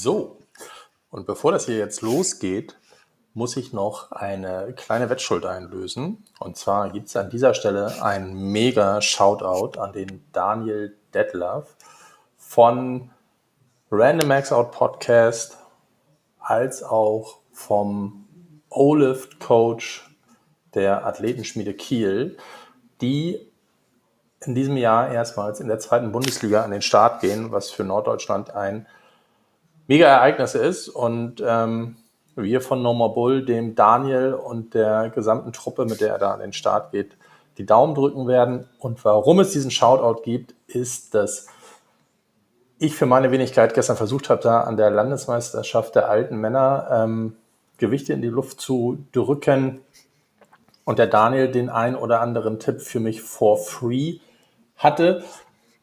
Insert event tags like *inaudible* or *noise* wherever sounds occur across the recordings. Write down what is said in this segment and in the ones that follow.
So, und bevor das hier jetzt losgeht, muss ich noch eine kleine Wettschuld einlösen. Und zwar gibt es an dieser Stelle ein mega Shoutout an den Daniel Detlef von Random Max Out Podcast als auch vom O-Lift Coach der Athletenschmiede Kiel, die in diesem Jahr erstmals in der zweiten Bundesliga an den Start gehen, was für Norddeutschland ein mega Ereignis ist. Und ähm, wir von No More Bull, dem Daniel und der gesamten Truppe, mit der er da an den Start geht, die Daumen drücken werden. Und warum es diesen Shoutout gibt, ist, dass ich für meine Wenigkeit gestern versucht habe, da an der Landesmeisterschaft der alten Männer ähm, Gewichte in die Luft zu drücken und der Daniel den ein oder anderen Tipp für mich for free hatte.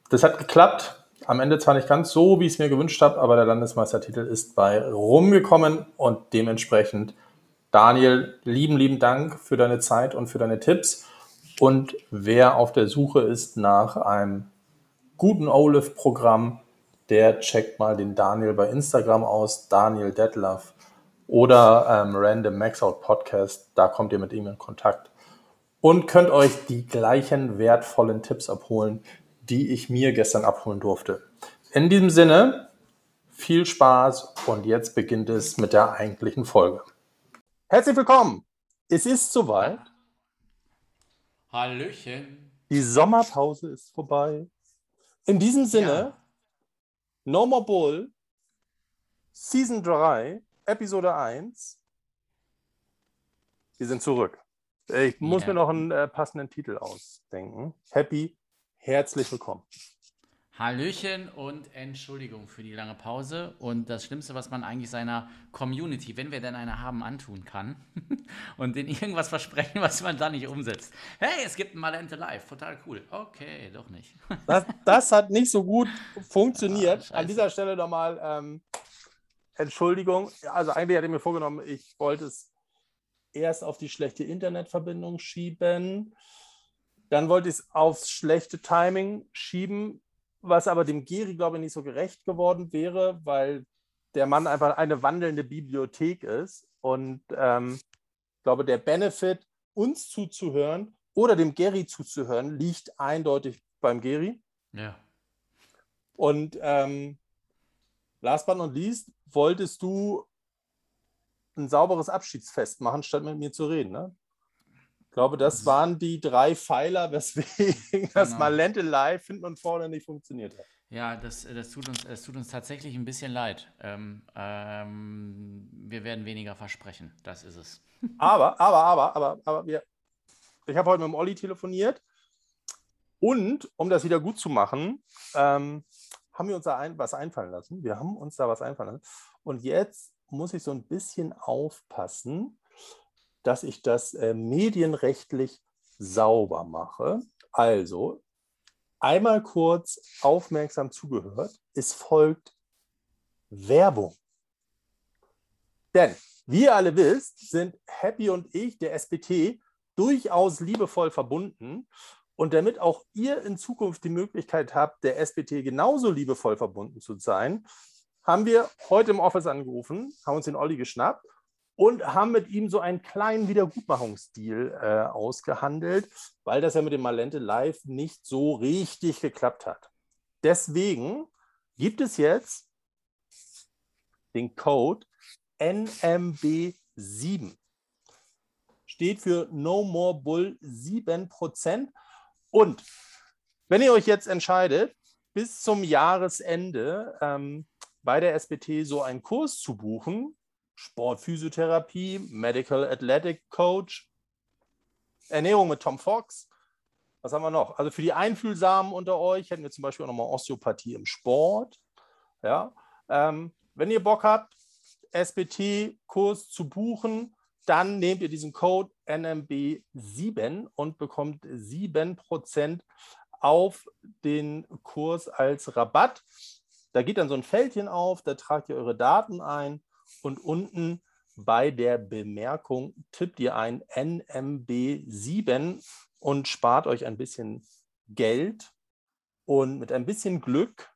Das hat geklappt. Am Ende zwar nicht ganz so, wie ich es mir gewünscht habe, aber der Landesmeistertitel ist bei rumgekommen und dementsprechend Daniel, lieben, lieben Dank für deine Zeit und für deine Tipps. Und wer auf der Suche ist nach einem guten OLIF-Programm, der checkt mal den Daniel bei Instagram aus, Daniel Detlef oder ähm, Random Maxout Podcast. Da kommt ihr mit ihm in Kontakt und könnt euch die gleichen wertvollen Tipps abholen, die ich mir gestern abholen durfte. In diesem Sinne, viel Spaß und jetzt beginnt es mit der eigentlichen Folge. Herzlich willkommen! Es ist soweit. Hallöchen. Die Sommerpause ist vorbei. In diesem Sinne, ja. No More Bull, Season 3, Episode 1. Wir sind zurück. Ich muss ja. mir noch einen äh, passenden Titel ausdenken. Happy, herzlich willkommen. Hallöchen und Entschuldigung für die lange Pause und das Schlimmste, was man eigentlich seiner Community, wenn wir denn eine haben, antun kann *laughs* und denen irgendwas versprechen, was man da nicht umsetzt. Hey, es gibt ein Malente Live, total cool. Okay, doch nicht. *laughs* das, das hat nicht so gut funktioniert. Ah, An dieser Stelle nochmal ähm, Entschuldigung. Also eigentlich hatte ich mir vorgenommen, ich wollte es erst auf die schlechte Internetverbindung schieben. Dann wollte ich es aufs schlechte Timing schieben, was aber dem Geri, glaube ich, nicht so gerecht geworden wäre, weil der Mann einfach eine wandelnde Bibliothek ist. Und ähm, ich glaube, der Benefit, uns zuzuhören oder dem Geri zuzuhören, liegt eindeutig beim Geri. Ja. Und ähm, last but not least, wolltest du ein sauberes Abschiedsfest machen, statt mit mir zu reden. Ne? Ich glaube, das waren die drei Pfeiler, weswegen *laughs* genau. das Malente Live hinten und vorne nicht funktioniert hat. Ja, das, das, tut, uns, das tut uns tatsächlich ein bisschen leid. Ähm, ähm, wir werden weniger versprechen, das ist es. *laughs* Aber, aber, aber, aber, aber wir, ich habe heute mit dem Olli telefoniert und um das wieder gut zu machen, ähm, haben wir uns da ein, was einfallen lassen. Wir haben uns da was einfallen lassen. Und jetzt muss ich so ein bisschen aufpassen, dass ich das äh, medienrechtlich sauber mache. Also einmal kurz aufmerksam zugehört. Es folgt Werbung. Denn, wie ihr alle wisst, sind Happy und ich, der SBT, durchaus liebevoll verbunden. Und damit auch ihr in Zukunft die Möglichkeit habt, der SBT genauso liebevoll verbunden zu sein, haben wir heute im Office angerufen, haben uns den Olli geschnappt und haben mit ihm so einen kleinen Wiedergutmachungsdeal äh, ausgehandelt, weil das ja mit dem Malente Live nicht so richtig geklappt hat. Deswegen gibt es jetzt den Code NMB7. Steht für No More Bull 7%. Und wenn ihr euch jetzt entscheidet, bis zum Jahresende ähm, bei der SBT so einen Kurs zu buchen, Sportphysiotherapie, Medical Athletic Coach, Ernährung mit Tom Fox. Was haben wir noch? Also für die Einfühlsamen unter euch hätten wir zum Beispiel auch nochmal Osteopathie im Sport. Ja, ähm, wenn ihr Bock habt, SBT-Kurs zu buchen, dann nehmt ihr diesen Code NMB7 und bekommt 7% auf den Kurs als Rabatt. Da geht dann so ein Fältchen auf, da tragt ihr eure Daten ein und unten bei der Bemerkung tippt ihr ein NMB7 und spart euch ein bisschen Geld. Und mit ein bisschen Glück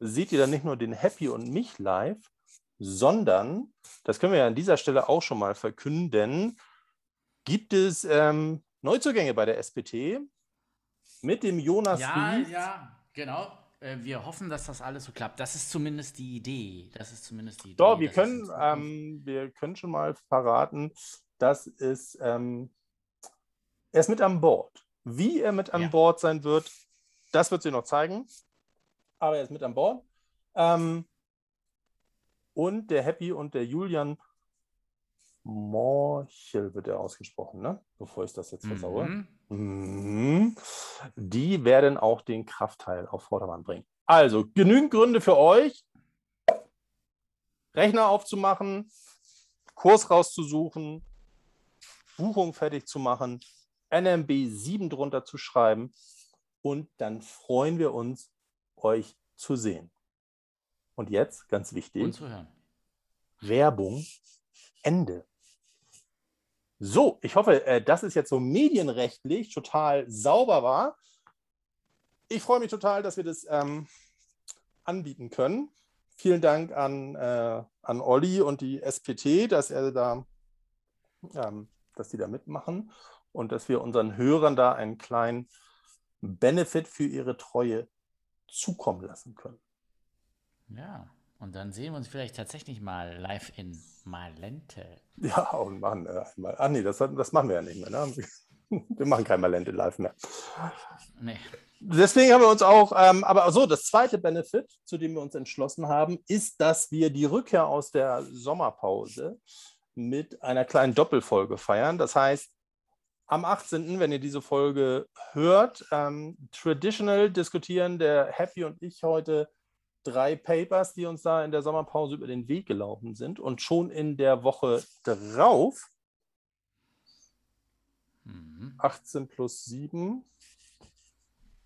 seht ihr dann nicht nur den Happy und mich live, sondern, das können wir ja an dieser Stelle auch schon mal verkünden, gibt es ähm, Neuzugänge bei der SPT mit dem Jonas Ja, Ries. ja, genau. Äh, wir hoffen, dass das alles so klappt. Das ist zumindest die Idee. Das ist zumindest die Idee. Doch, wir können, ähm, wir können schon mal verraten, dass es, ähm, er ist mit an Bord. Wie er mit an ja. Bord sein wird, das wird sie noch zeigen. Aber er ist mit an Bord. Ähm, und der Happy und der Julian Morchel wird er ausgesprochen, ne? bevor ich das jetzt versaue. Mhm. Mhm. Die werden auch den Kraftteil auf Vordermann bringen. Also genügend Gründe für euch, Rechner aufzumachen, Kurs rauszusuchen, Buchung fertig zu machen, NMB 7 drunter zu schreiben und dann freuen wir uns, euch zu sehen. Und jetzt, ganz wichtig. Werbung Ende. So, ich hoffe, äh, dass es jetzt so medienrechtlich total sauber war. Ich freue mich total, dass wir das ähm, anbieten können. Vielen Dank an, äh, an Olli und die SPT, dass er da, ähm, dass die da mitmachen und dass wir unseren Hörern da einen kleinen Benefit für ihre Treue zukommen lassen können. Ja, und dann sehen wir uns vielleicht tatsächlich mal live in Malente. Ja, und machen äh, einmal. Ach nee, das, das machen wir ja nicht mehr. Ne? *laughs* Wir machen kein Malente live mehr. Nee. Deswegen haben wir uns auch, ähm, aber so, das zweite Benefit, zu dem wir uns entschlossen haben, ist, dass wir die Rückkehr aus der Sommerpause mit einer kleinen Doppelfolge feiern. Das heißt, am 18., wenn ihr diese Folge hört, ähm, traditional diskutieren der Happy und ich heute drei Papers, die uns da in der Sommerpause über den Weg gelaufen sind. Und schon in der Woche drauf, mhm. 18 plus 7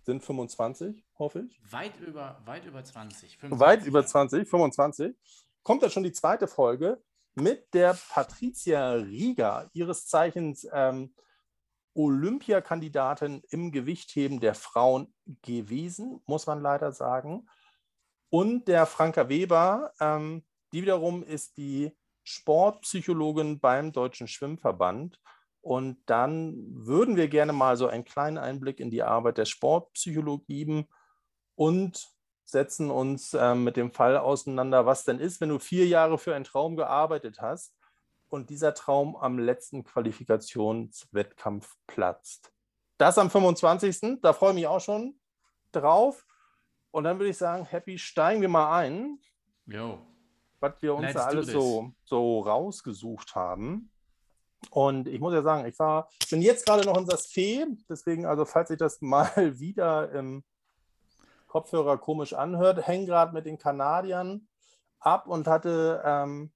sind 25, hoffe ich. Weit über, weit über 20. 25. Weit über 20, 25. Kommt da schon die zweite Folge mit der Patricia Rieger, ihres Zeichens ähm, Olympiakandidatin im Gewichtheben der Frauen gewesen, muss man leider sagen. Und der Franka Weber, ähm, die wiederum ist die Sportpsychologin beim Deutschen Schwimmverband. Und dann würden wir gerne mal so einen kleinen Einblick in die Arbeit der Sportpsychologie geben und setzen uns ähm, mit dem Fall auseinander, was denn ist, wenn du vier Jahre für einen Traum gearbeitet hast und dieser Traum am letzten Qualifikationswettkampf platzt. Das am 25. Da freue ich mich auch schon drauf. Und dann würde ich sagen, Happy, steigen wir mal ein. Jo. Was wir uns da alles so, so rausgesucht haben. Und ich muss ja sagen, ich war, bin jetzt gerade noch in das Fee, deswegen, also falls sich das *laughs* mal wieder im Kopfhörer komisch anhört, hänge gerade mit den Kanadiern ab und hatte ähm,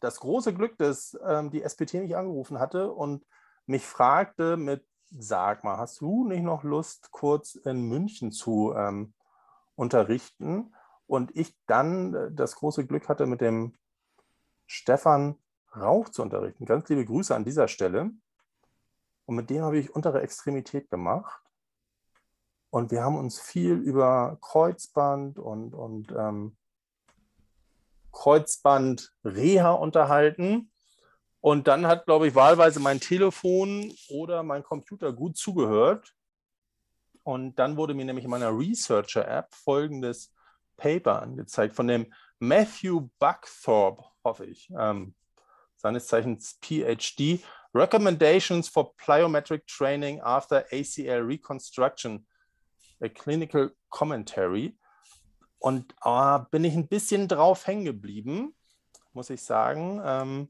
das große Glück, dass ähm, die SPT mich angerufen hatte und mich fragte mit, sag mal, hast du nicht noch Lust, kurz in München zu ähm, unterrichten. Und ich dann äh, das große Glück hatte, mit dem Stefan Rauch zu unterrichten. Ganz liebe Grüße an dieser Stelle. Und mit dem habe ich untere Extremität gemacht. Und wir haben uns viel über Kreuzband und, und ähm, Kreuzband-Reha unterhalten. Und dann hat, glaube ich, wahlweise mein Telefon oder mein Computer gut zugehört. Und dann wurde mir nämlich in meiner Researcher-App folgendes Paper angezeigt von dem Matthew Buckthorpe, hoffe ich, ähm, seines Zeichens PhD, Recommendations for Plyometric Training After ACL Reconstruction, a Clinical Commentary. Und äh, bin ich ein bisschen drauf hängen geblieben, muss ich sagen. Ähm,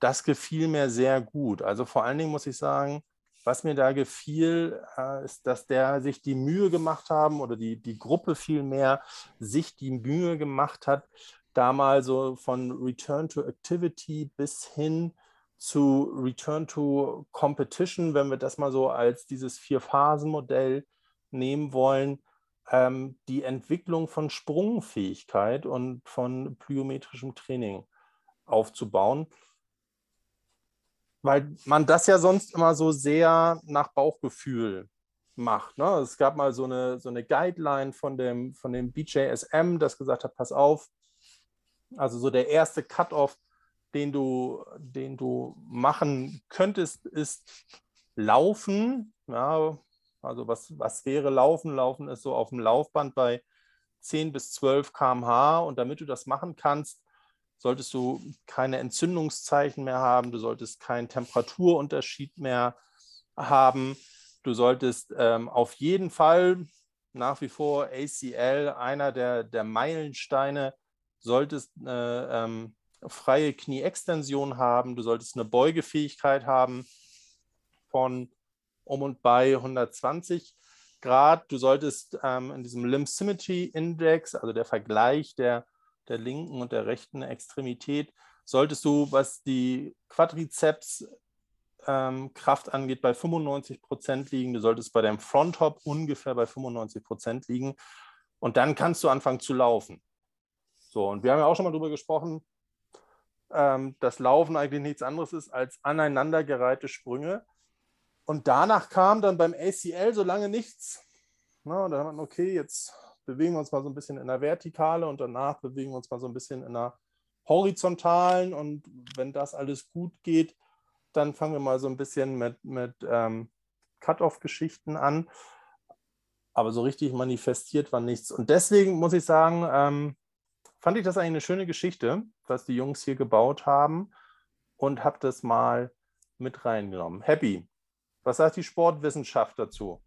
das gefiel mir sehr gut. Also vor allen Dingen muss ich sagen, was mir da gefiel, äh, ist, dass der sich die Mühe gemacht haben oder die, die Gruppe vielmehr sich die Mühe gemacht hat, da mal so von Return to Activity bis hin zu Return to Competition, wenn wir das mal so als dieses Vier-Phasen-Modell nehmen wollen, ähm, die Entwicklung von Sprungfähigkeit und von plyometrischem Training aufzubauen weil man das ja sonst immer so sehr nach Bauchgefühl macht. Ne? Es gab mal so eine, so eine Guideline von dem, von dem BJSM, das gesagt hat, pass auf, Also so der erste Cut-off, den du, den du machen könntest, ist Laufen. Ja, also was, was wäre Laufen? Laufen ist so auf dem Laufband bei 10 bis 12 km/h. Und damit du das machen kannst, solltest du keine Entzündungszeichen mehr haben, du solltest keinen Temperaturunterschied mehr haben. Du solltest ähm, auf jeden Fall nach wie vor ACL, einer der, der Meilensteine, solltest eine ähm, freie Knieextension haben, du solltest eine Beugefähigkeit haben von um und bei 120 Grad. Du solltest ähm, in diesem Limb Symmetry Index, also der Vergleich der, der linken und der rechten Extremität, solltest du, was die Quadrizeps ähm, angeht, bei 95 Prozent liegen. Du solltest bei deinem Fronthop ungefähr bei 95 Prozent liegen. Und dann kannst du anfangen zu laufen. So, und wir haben ja auch schon mal darüber gesprochen, ähm, dass Laufen eigentlich nichts anderes ist als aneinandergereihte Sprünge. Und danach kam dann beim ACL so lange nichts. Na, und dann hat man, okay, jetzt bewegen wir uns mal so ein bisschen in der Vertikale und danach bewegen wir uns mal so ein bisschen in der horizontalen. Und wenn das alles gut geht, dann fangen wir mal so ein bisschen mit, mit ähm, Cut-off-Geschichten an. Aber so richtig manifestiert war nichts. Und deswegen muss ich sagen, ähm, fand ich das eigentlich eine schöne Geschichte, was die Jungs hier gebaut haben und habe das mal mit reingenommen. Happy, was sagt die Sportwissenschaft dazu?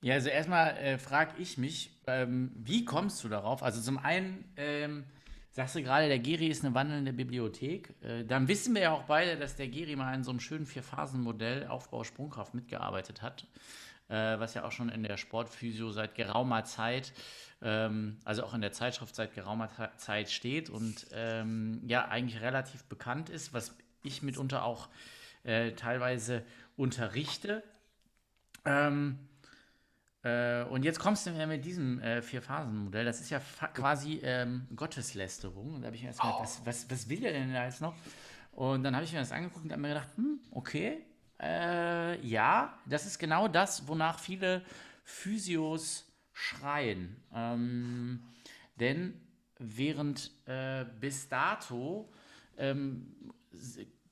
Ja, also erstmal äh, frage ich mich, ähm, wie kommst du darauf? Also zum einen ähm, sagst du gerade, der Geri ist eine wandelnde Bibliothek. Äh, dann wissen wir ja auch beide, dass der Geri mal in so einem schönen Vier-Phasen-Modell Aufbau Sprungkraft mitgearbeitet hat, äh, was ja auch schon in der Sportphysio seit geraumer Zeit, ähm, also auch in der Zeitschrift seit geraumer Zeit steht und ähm, ja eigentlich relativ bekannt ist, was ich mitunter auch äh, teilweise unterrichte. Ähm, äh, und jetzt kommst du mit diesem äh, Vier-Phasen-Modell. Das ist ja quasi ähm, Gotteslästerung. Und da habe ich mir erst gedacht, oh. was, was, was will der denn da jetzt noch? Und dann habe ich mir das angeguckt und habe mir gedacht, hm, okay, äh, ja, das ist genau das, wonach viele Physios schreien. Ähm, denn während äh, bis dato ähm,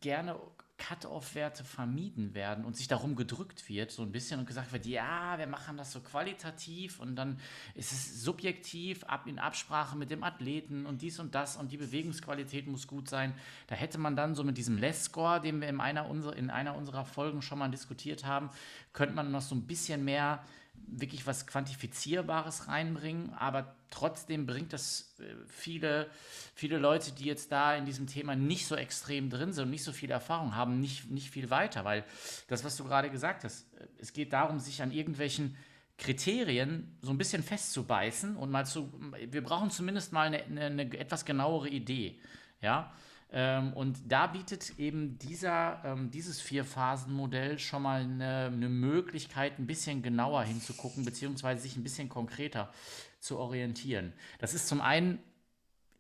gerne Cut-off-Werte vermieden werden und sich darum gedrückt wird, so ein bisschen und gesagt wird, ja, wir machen das so qualitativ und dann ist es subjektiv, ab in Absprache mit dem Athleten und dies und das und die Bewegungsqualität muss gut sein. Da hätte man dann so mit diesem Less-Score, den wir in einer, unserer, in einer unserer Folgen schon mal diskutiert haben, könnte man noch so ein bisschen mehr wirklich was Quantifizierbares reinbringen, aber trotzdem bringt das äh, viele, viele Leute, die jetzt da in diesem Thema nicht so extrem drin sind und nicht so viel Erfahrung haben, nicht, nicht viel weiter, weil das, was du gerade gesagt hast, äh, es geht darum, sich an irgendwelchen Kriterien so ein bisschen festzubeißen und mal zu, wir brauchen zumindest mal eine, eine, eine etwas genauere Idee, ja, ähm, und da bietet eben dieser, ähm, dieses Vier-Phasen-Modell schon mal eine, eine, Möglichkeit, ein bisschen genauer hinzugucken, beziehungsweise sich ein bisschen konkreter zu orientieren. Das ist zum einen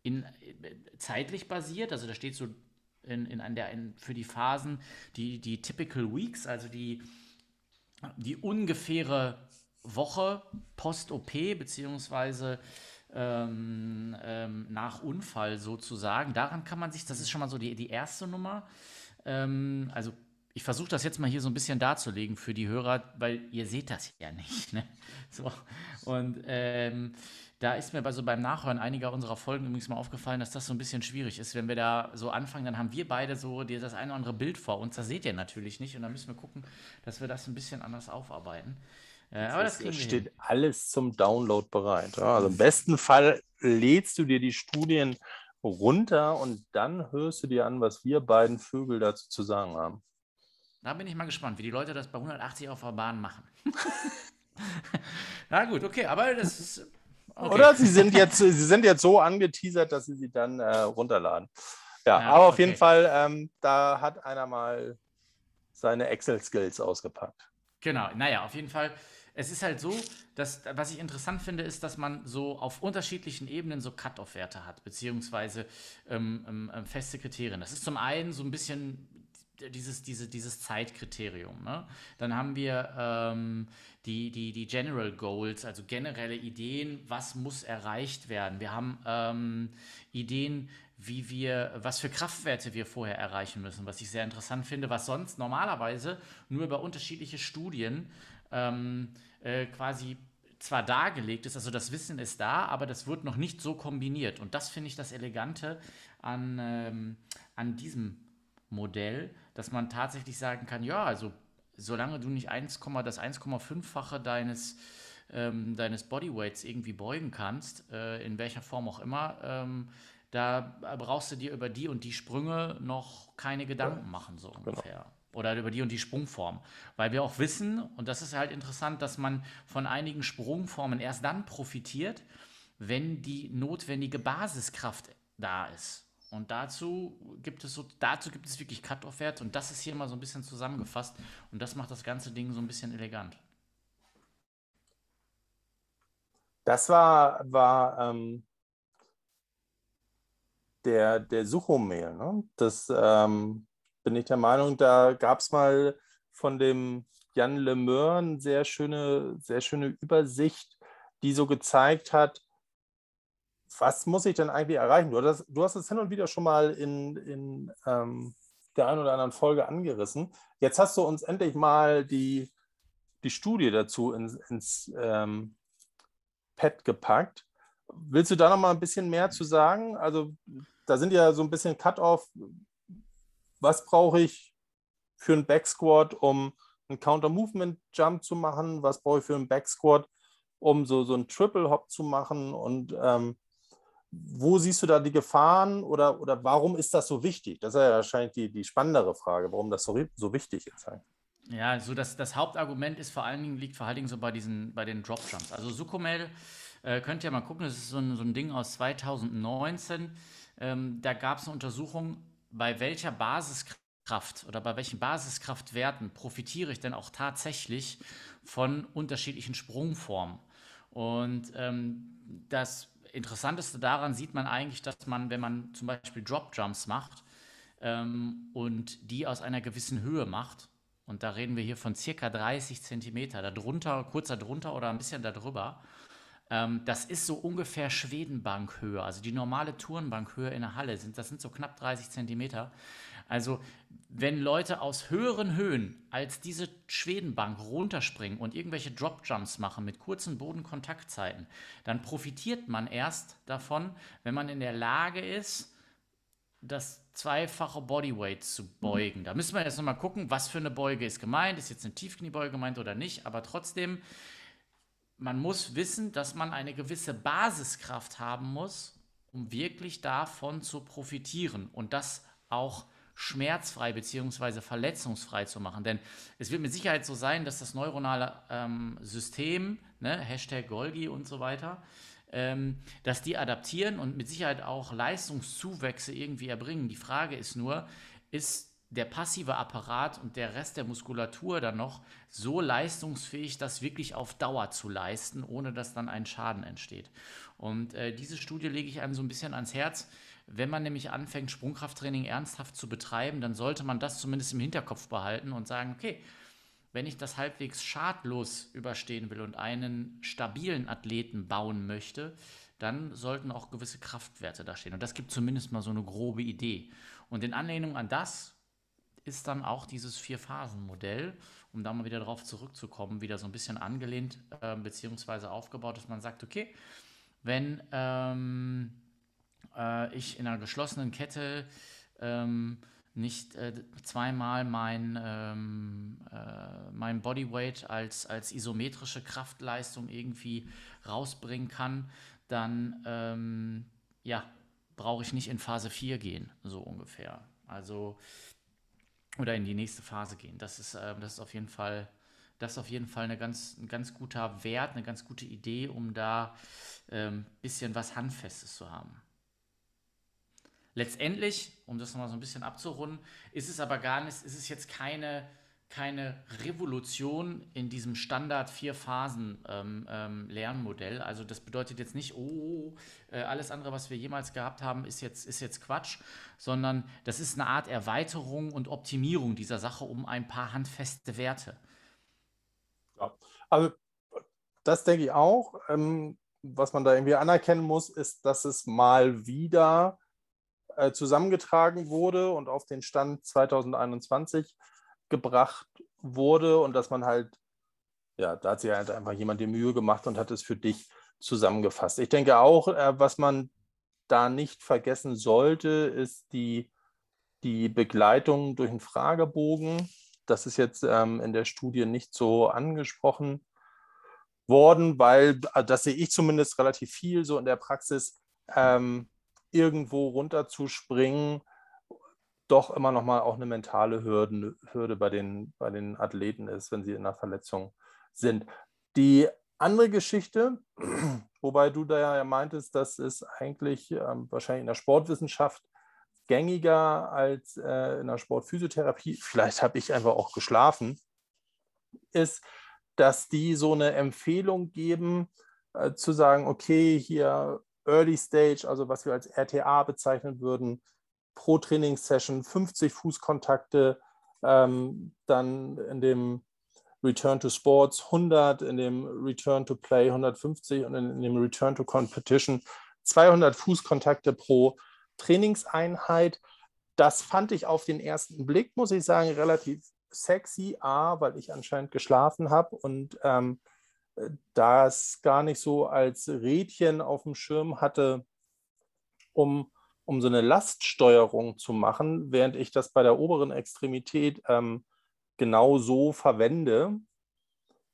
in, zeitlich basiert, also da steht so in, in, an der, in, für die Phasen die, die Typical Weeks, also die, die ungefähre Woche post-OP, beziehungsweise ähm, ähm, nach Unfall sozusagen. Daran kann man sich, das ist schon mal so die, die erste Nummer. Ähm, also ich versuche das jetzt mal hier so ein bisschen darzulegen für die Hörer, weil ihr seht das ja nicht. Ne? *laughs* So. Und ähm, da ist mir bei so beim Nachhören einiger unserer Folgen übrigens mal aufgefallen, dass das so ein bisschen schwierig ist. Wenn wir da so anfangen, dann haben wir beide so das eine oder andere Bild vor uns. Das seht ihr natürlich nicht. Und dann müssen wir gucken, dass wir das ein bisschen anders aufarbeiten. Ja, aber das, das steht hin. alles zum Download bereit. Also im besten Fall lädst du dir die Studien runter und dann hörst du dir an, was wir beiden Vögel dazu zu sagen haben. Da bin ich mal gespannt, wie die Leute das bei 180 auf der Bahn machen. *laughs* Na gut, okay, aber das ist. Okay. Oder sie sind, jetzt, sie sind jetzt so angeteasert, dass sie sie dann äh, runterladen. Ja, ja, aber auf okay. jeden Fall, ähm, da hat einer mal seine Excel-Skills ausgepackt. Genau, naja, auf jeden Fall es ist halt so, dass, was ich interessant finde, ist, dass man so auf unterschiedlichen Ebenen so Cut-off-Werte hat, beziehungsweise ähm, ähm, ähm, feste Kriterien. Das ist zum einen so ein bisschen dieses, diese, dieses Zeitkriterium. Ne? Dann haben wir ähm, die, die, die General Goals, also generelle Ideen, was muss erreicht werden. Wir haben ähm, Ideen, wie wir, was für Kraftwerte wir vorher erreichen müssen, was ich sehr interessant finde, was sonst normalerweise nur über unterschiedliche Studien ähm, äh, quasi zwar dargelegt ist, also das Wissen ist da, aber das wird noch nicht so kombiniert. Und das finde ich das Elegante an, ähm, an diesem Modell, dass man tatsächlich sagen kann, ja, also solange du nicht 1, das 1,5-fache deines, ähm, deines Bodyweights irgendwie beugen kannst, äh, in welcher Form auch immer, ähm, da brauchst du dir über die und die Sprünge noch keine Gedanken machen, so genau. ungefähr. Genau. Oder über die und die Sprungform. Weil wir auch wissen, und das ist halt interessant, dass man von einigen Sprungformen erst dann profitiert, wenn die notwendige Basiskraft da ist. Und dazu gibt es so, dazu gibt es wirklich Cut-Off-Werte und das ist hier mal so ein bisschen zusammengefasst und das macht das ganze Ding so ein bisschen elegant. Das war, war ähm, der, der Suchomail. Ne? Das ähm, bin ich der Meinung, da gab es mal von dem Jan Lemeur eine sehr schöne, sehr schöne Übersicht, die so gezeigt hat, was muss ich denn eigentlich erreichen? Du hast, du hast es hin und wieder schon mal in, in ähm, der einen oder anderen Folge angerissen. Jetzt hast du uns endlich mal die, die Studie dazu ins, ins ähm, Pad gepackt. Willst du da noch mal ein bisschen mehr zu sagen? Also da sind ja so ein bisschen Cut-off. Was brauche ich für einen Backsquat, um einen Counter-Movement-Jump zu machen? Was brauche ich für einen Backsquat, um so, so einen Triple-Hop zu machen? Und ähm, wo siehst du da die Gefahren oder, oder warum ist das so wichtig? Das ist ja wahrscheinlich die, die spannendere Frage, warum das so, so wichtig ist. Ja, so das, das Hauptargument ist vor allen Dingen, liegt vor allen Dingen so bei diesen, bei den Drop Jumps. Also Sukomel, äh, könnt ihr mal gucken, das ist so ein, so ein Ding aus 2019. Ähm, da gab es eine Untersuchung, bei welcher Basiskraft oder bei welchen Basiskraftwerten profitiere ich denn auch tatsächlich von unterschiedlichen Sprungformen. Und ähm, das Interessanteste daran sieht man eigentlich, dass man, wenn man zum Beispiel Drop Jumps macht ähm, und die aus einer gewissen Höhe macht, und da reden wir hier von circa 30 Zentimeter, darunter, kurz darunter oder ein bisschen darüber, ähm, das ist so ungefähr Schwedenbankhöhe, also die normale Turnbankhöhe in der Halle, sind, das sind so knapp 30 Zentimeter. Also wenn Leute aus höheren Höhen als diese Schwedenbank runterspringen und irgendwelche Dropjumps machen mit kurzen Bodenkontaktzeiten, dann profitiert man erst davon, wenn man in der Lage ist, das zweifache Bodyweight zu beugen. Da müssen wir jetzt nochmal gucken, was für eine Beuge ist gemeint. Ist jetzt eine Tiefkniebeuge gemeint oder nicht? Aber trotzdem, man muss wissen, dass man eine gewisse Basiskraft haben muss, um wirklich davon zu profitieren. Und das auch schmerzfrei bzw. verletzungsfrei zu machen. Denn es wird mit Sicherheit so sein, dass das neuronale ähm, System, ne, Hashtag Golgi und so weiter, ähm, dass die adaptieren und mit Sicherheit auch Leistungszuwächse irgendwie erbringen. Die Frage ist nur, ist der passive Apparat und der Rest der Muskulatur dann noch so leistungsfähig, das wirklich auf Dauer zu leisten, ohne dass dann ein Schaden entsteht. Und äh, diese Studie lege ich einem so ein bisschen ans Herz, wenn man nämlich anfängt, Sprungkrafttraining ernsthaft zu betreiben, dann sollte man das zumindest im Hinterkopf behalten und sagen, okay, wenn ich das halbwegs schadlos überstehen will und einen stabilen Athleten bauen möchte, dann sollten auch gewisse Kraftwerte da stehen. Und das gibt zumindest mal so eine grobe Idee. Und in Anlehnung an das ist dann auch dieses Vier-Phasen-Modell, um da mal wieder darauf zurückzukommen, wieder so ein bisschen angelehnt äh, beziehungsweise aufgebaut, dass man sagt, okay, wenn ähm, äh, ich in einer geschlossenen Kette ähm, nicht äh, zweimal mein, ähm, äh, mein Bodyweight als, als isometrische Kraftleistung irgendwie rausbringen kann, dann ähm, ja, brauche ich nicht in Phase 4 gehen, so ungefähr. Also oder in die nächste Phase gehen. Das ist, äh, das ist auf jeden Fall, das ist auf jeden Fall eine ganz, ein ganz guter Wert, eine ganz gute Idee, um da ein ähm, bisschen was Handfestes zu haben. Letztendlich, um das nochmal so ein bisschen abzurunden, ist es aber gar nicht, ist es jetzt keine keine Revolution in diesem Standard vier Phasen ähm, ähm. Also das bedeutet jetzt nicht, oh, äh, alles andere, was wir jemals gehabt haben, ist jetzt, ist jetzt Quatsch, sondern das ist eine Art Erweiterung und Optimierung dieser Sache um ein paar handfeste Werte. Ja, also das denke ich auch. Ähm, was man da irgendwie anerkennen muss, ist, dass es mal wieder äh, zusammengetragen wurde und auf den Stand 2021 gebracht wurde und dass man halt, ja, da hat sich halt einfach jemand die Mühe gemacht und hat es für dich zusammengefasst. Ich denke auch, äh, was man da nicht vergessen sollte, ist die, die Begleitung durch einen Fragebogen. Das ist jetzt ähm, in der Studie nicht so angesprochen worden, weil äh, das sehe ich zumindest relativ viel so in der Praxis, ähm, irgendwo runterzuspringen doch immer noch mal auch eine mentale Hürde, Hürde bei, den, bei den Athleten ist, wenn sie in einer Verletzung sind. Die andere Geschichte, *clears throat* wobei du da ja meintest, das ist eigentlich ähm, wahrscheinlich in der Sportwissenschaft gängiger als äh, in der Sportphysiotherapie, vielleicht habe ich einfach auch geschlafen, ist, dass die so eine Empfehlung geben, äh, zu sagen, okay, hier Early Stage, also was wir als RTA bezeichnen würden, pro Trainingssession 50 Fußkontakte, ähm, dann in dem Return to Sports 100, in dem Return to Play 150 und in, in dem Return to Competition 200 Fußkontakte pro Trainingseinheit. Das fand ich auf den ersten Blick, muss ich sagen, relativ sexy. A, weil ich anscheinend geschlafen habe und ähm, das gar nicht so als Rädchen auf dem Schirm hatte, um um so eine Laststeuerung zu machen, während ich das bei der oberen Extremität ähm, genau so verwende.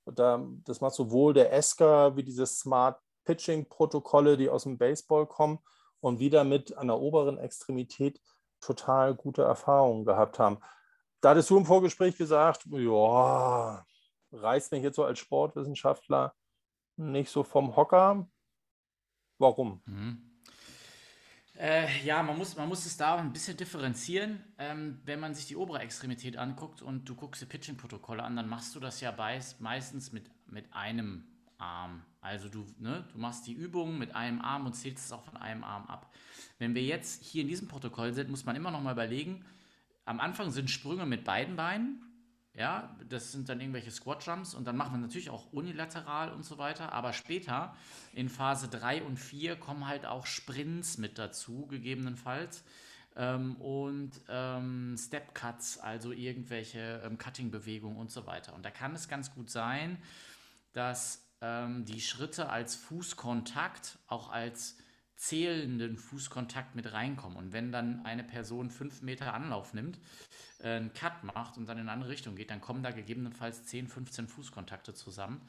Da, das macht sowohl der ESCA wie diese Smart Pitching-Protokolle, die aus dem Baseball kommen und wieder mit an der oberen Extremität total gute Erfahrungen gehabt haben. Da hattest du im Vorgespräch gesagt, ja, reißt mich jetzt so als Sportwissenschaftler nicht so vom Hocker. Warum? Mhm. Äh, ja, man muss, man muss es da ein bisschen differenzieren. Ähm, wenn man sich die obere Extremität anguckt und du guckst die Pitching-Protokolle an, dann machst du das ja meist, meistens mit, mit einem Arm. Also du, ne, du machst die Übung mit einem Arm und zählst es auch von einem Arm ab. Wenn wir jetzt hier in diesem Protokoll sind, muss man immer noch mal überlegen, am Anfang sind Sprünge mit beiden Beinen, ja, das sind dann irgendwelche Squat Jumps und dann machen wir natürlich auch unilateral und so weiter. Aber später in Phase 3 und 4 kommen halt auch Sprints mit dazu, gegebenenfalls. Ähm, und ähm, Step Cuts, also irgendwelche ähm, Cutting-Bewegungen und so weiter. Und da kann es ganz gut sein, dass ähm, die Schritte als Fußkontakt auch als zählenden Fußkontakt mit reinkommen. Und wenn dann eine Person fünf Meter Anlauf nimmt, äh, einen Cut macht und dann in eine andere Richtung geht, dann kommen da gegebenenfalls 10, 15 Fußkontakte zusammen.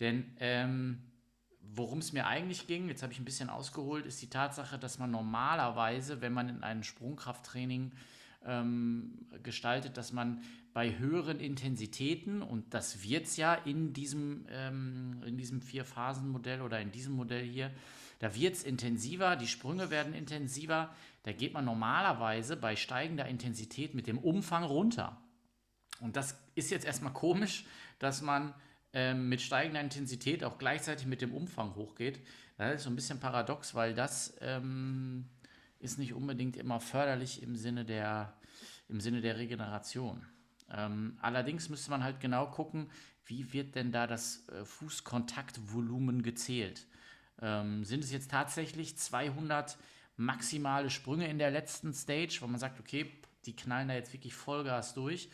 Denn ähm, worum es mir eigentlich ging, jetzt habe ich ein bisschen ausgeholt, ist die Tatsache, dass man normalerweise, wenn man in einem Sprungkrafttraining ähm, gestaltet, dass man bei höheren Intensitäten, und das wird es ja in diesem, ähm, in diesem Vier-Phasen-Modell oder in diesem Modell hier, da wird es intensiver, die Sprünge werden intensiver. Da geht man normalerweise bei steigender Intensität mit dem Umfang runter. Und das ist jetzt erstmal komisch, dass man ähm, mit steigender Intensität auch gleichzeitig mit dem Umfang hochgeht. Das ist so ein bisschen paradox, weil das ähm, ist nicht unbedingt immer förderlich im Sinne der, im Sinne der Regeneration. Ähm, allerdings müsste man halt genau gucken, wie wird denn da das äh, Fußkontaktvolumen gezählt. Ähm, sind es jetzt tatsächlich 200 maximale Sprünge in der letzten Stage, wo man sagt, okay, die knallen da jetzt wirklich Vollgas durch?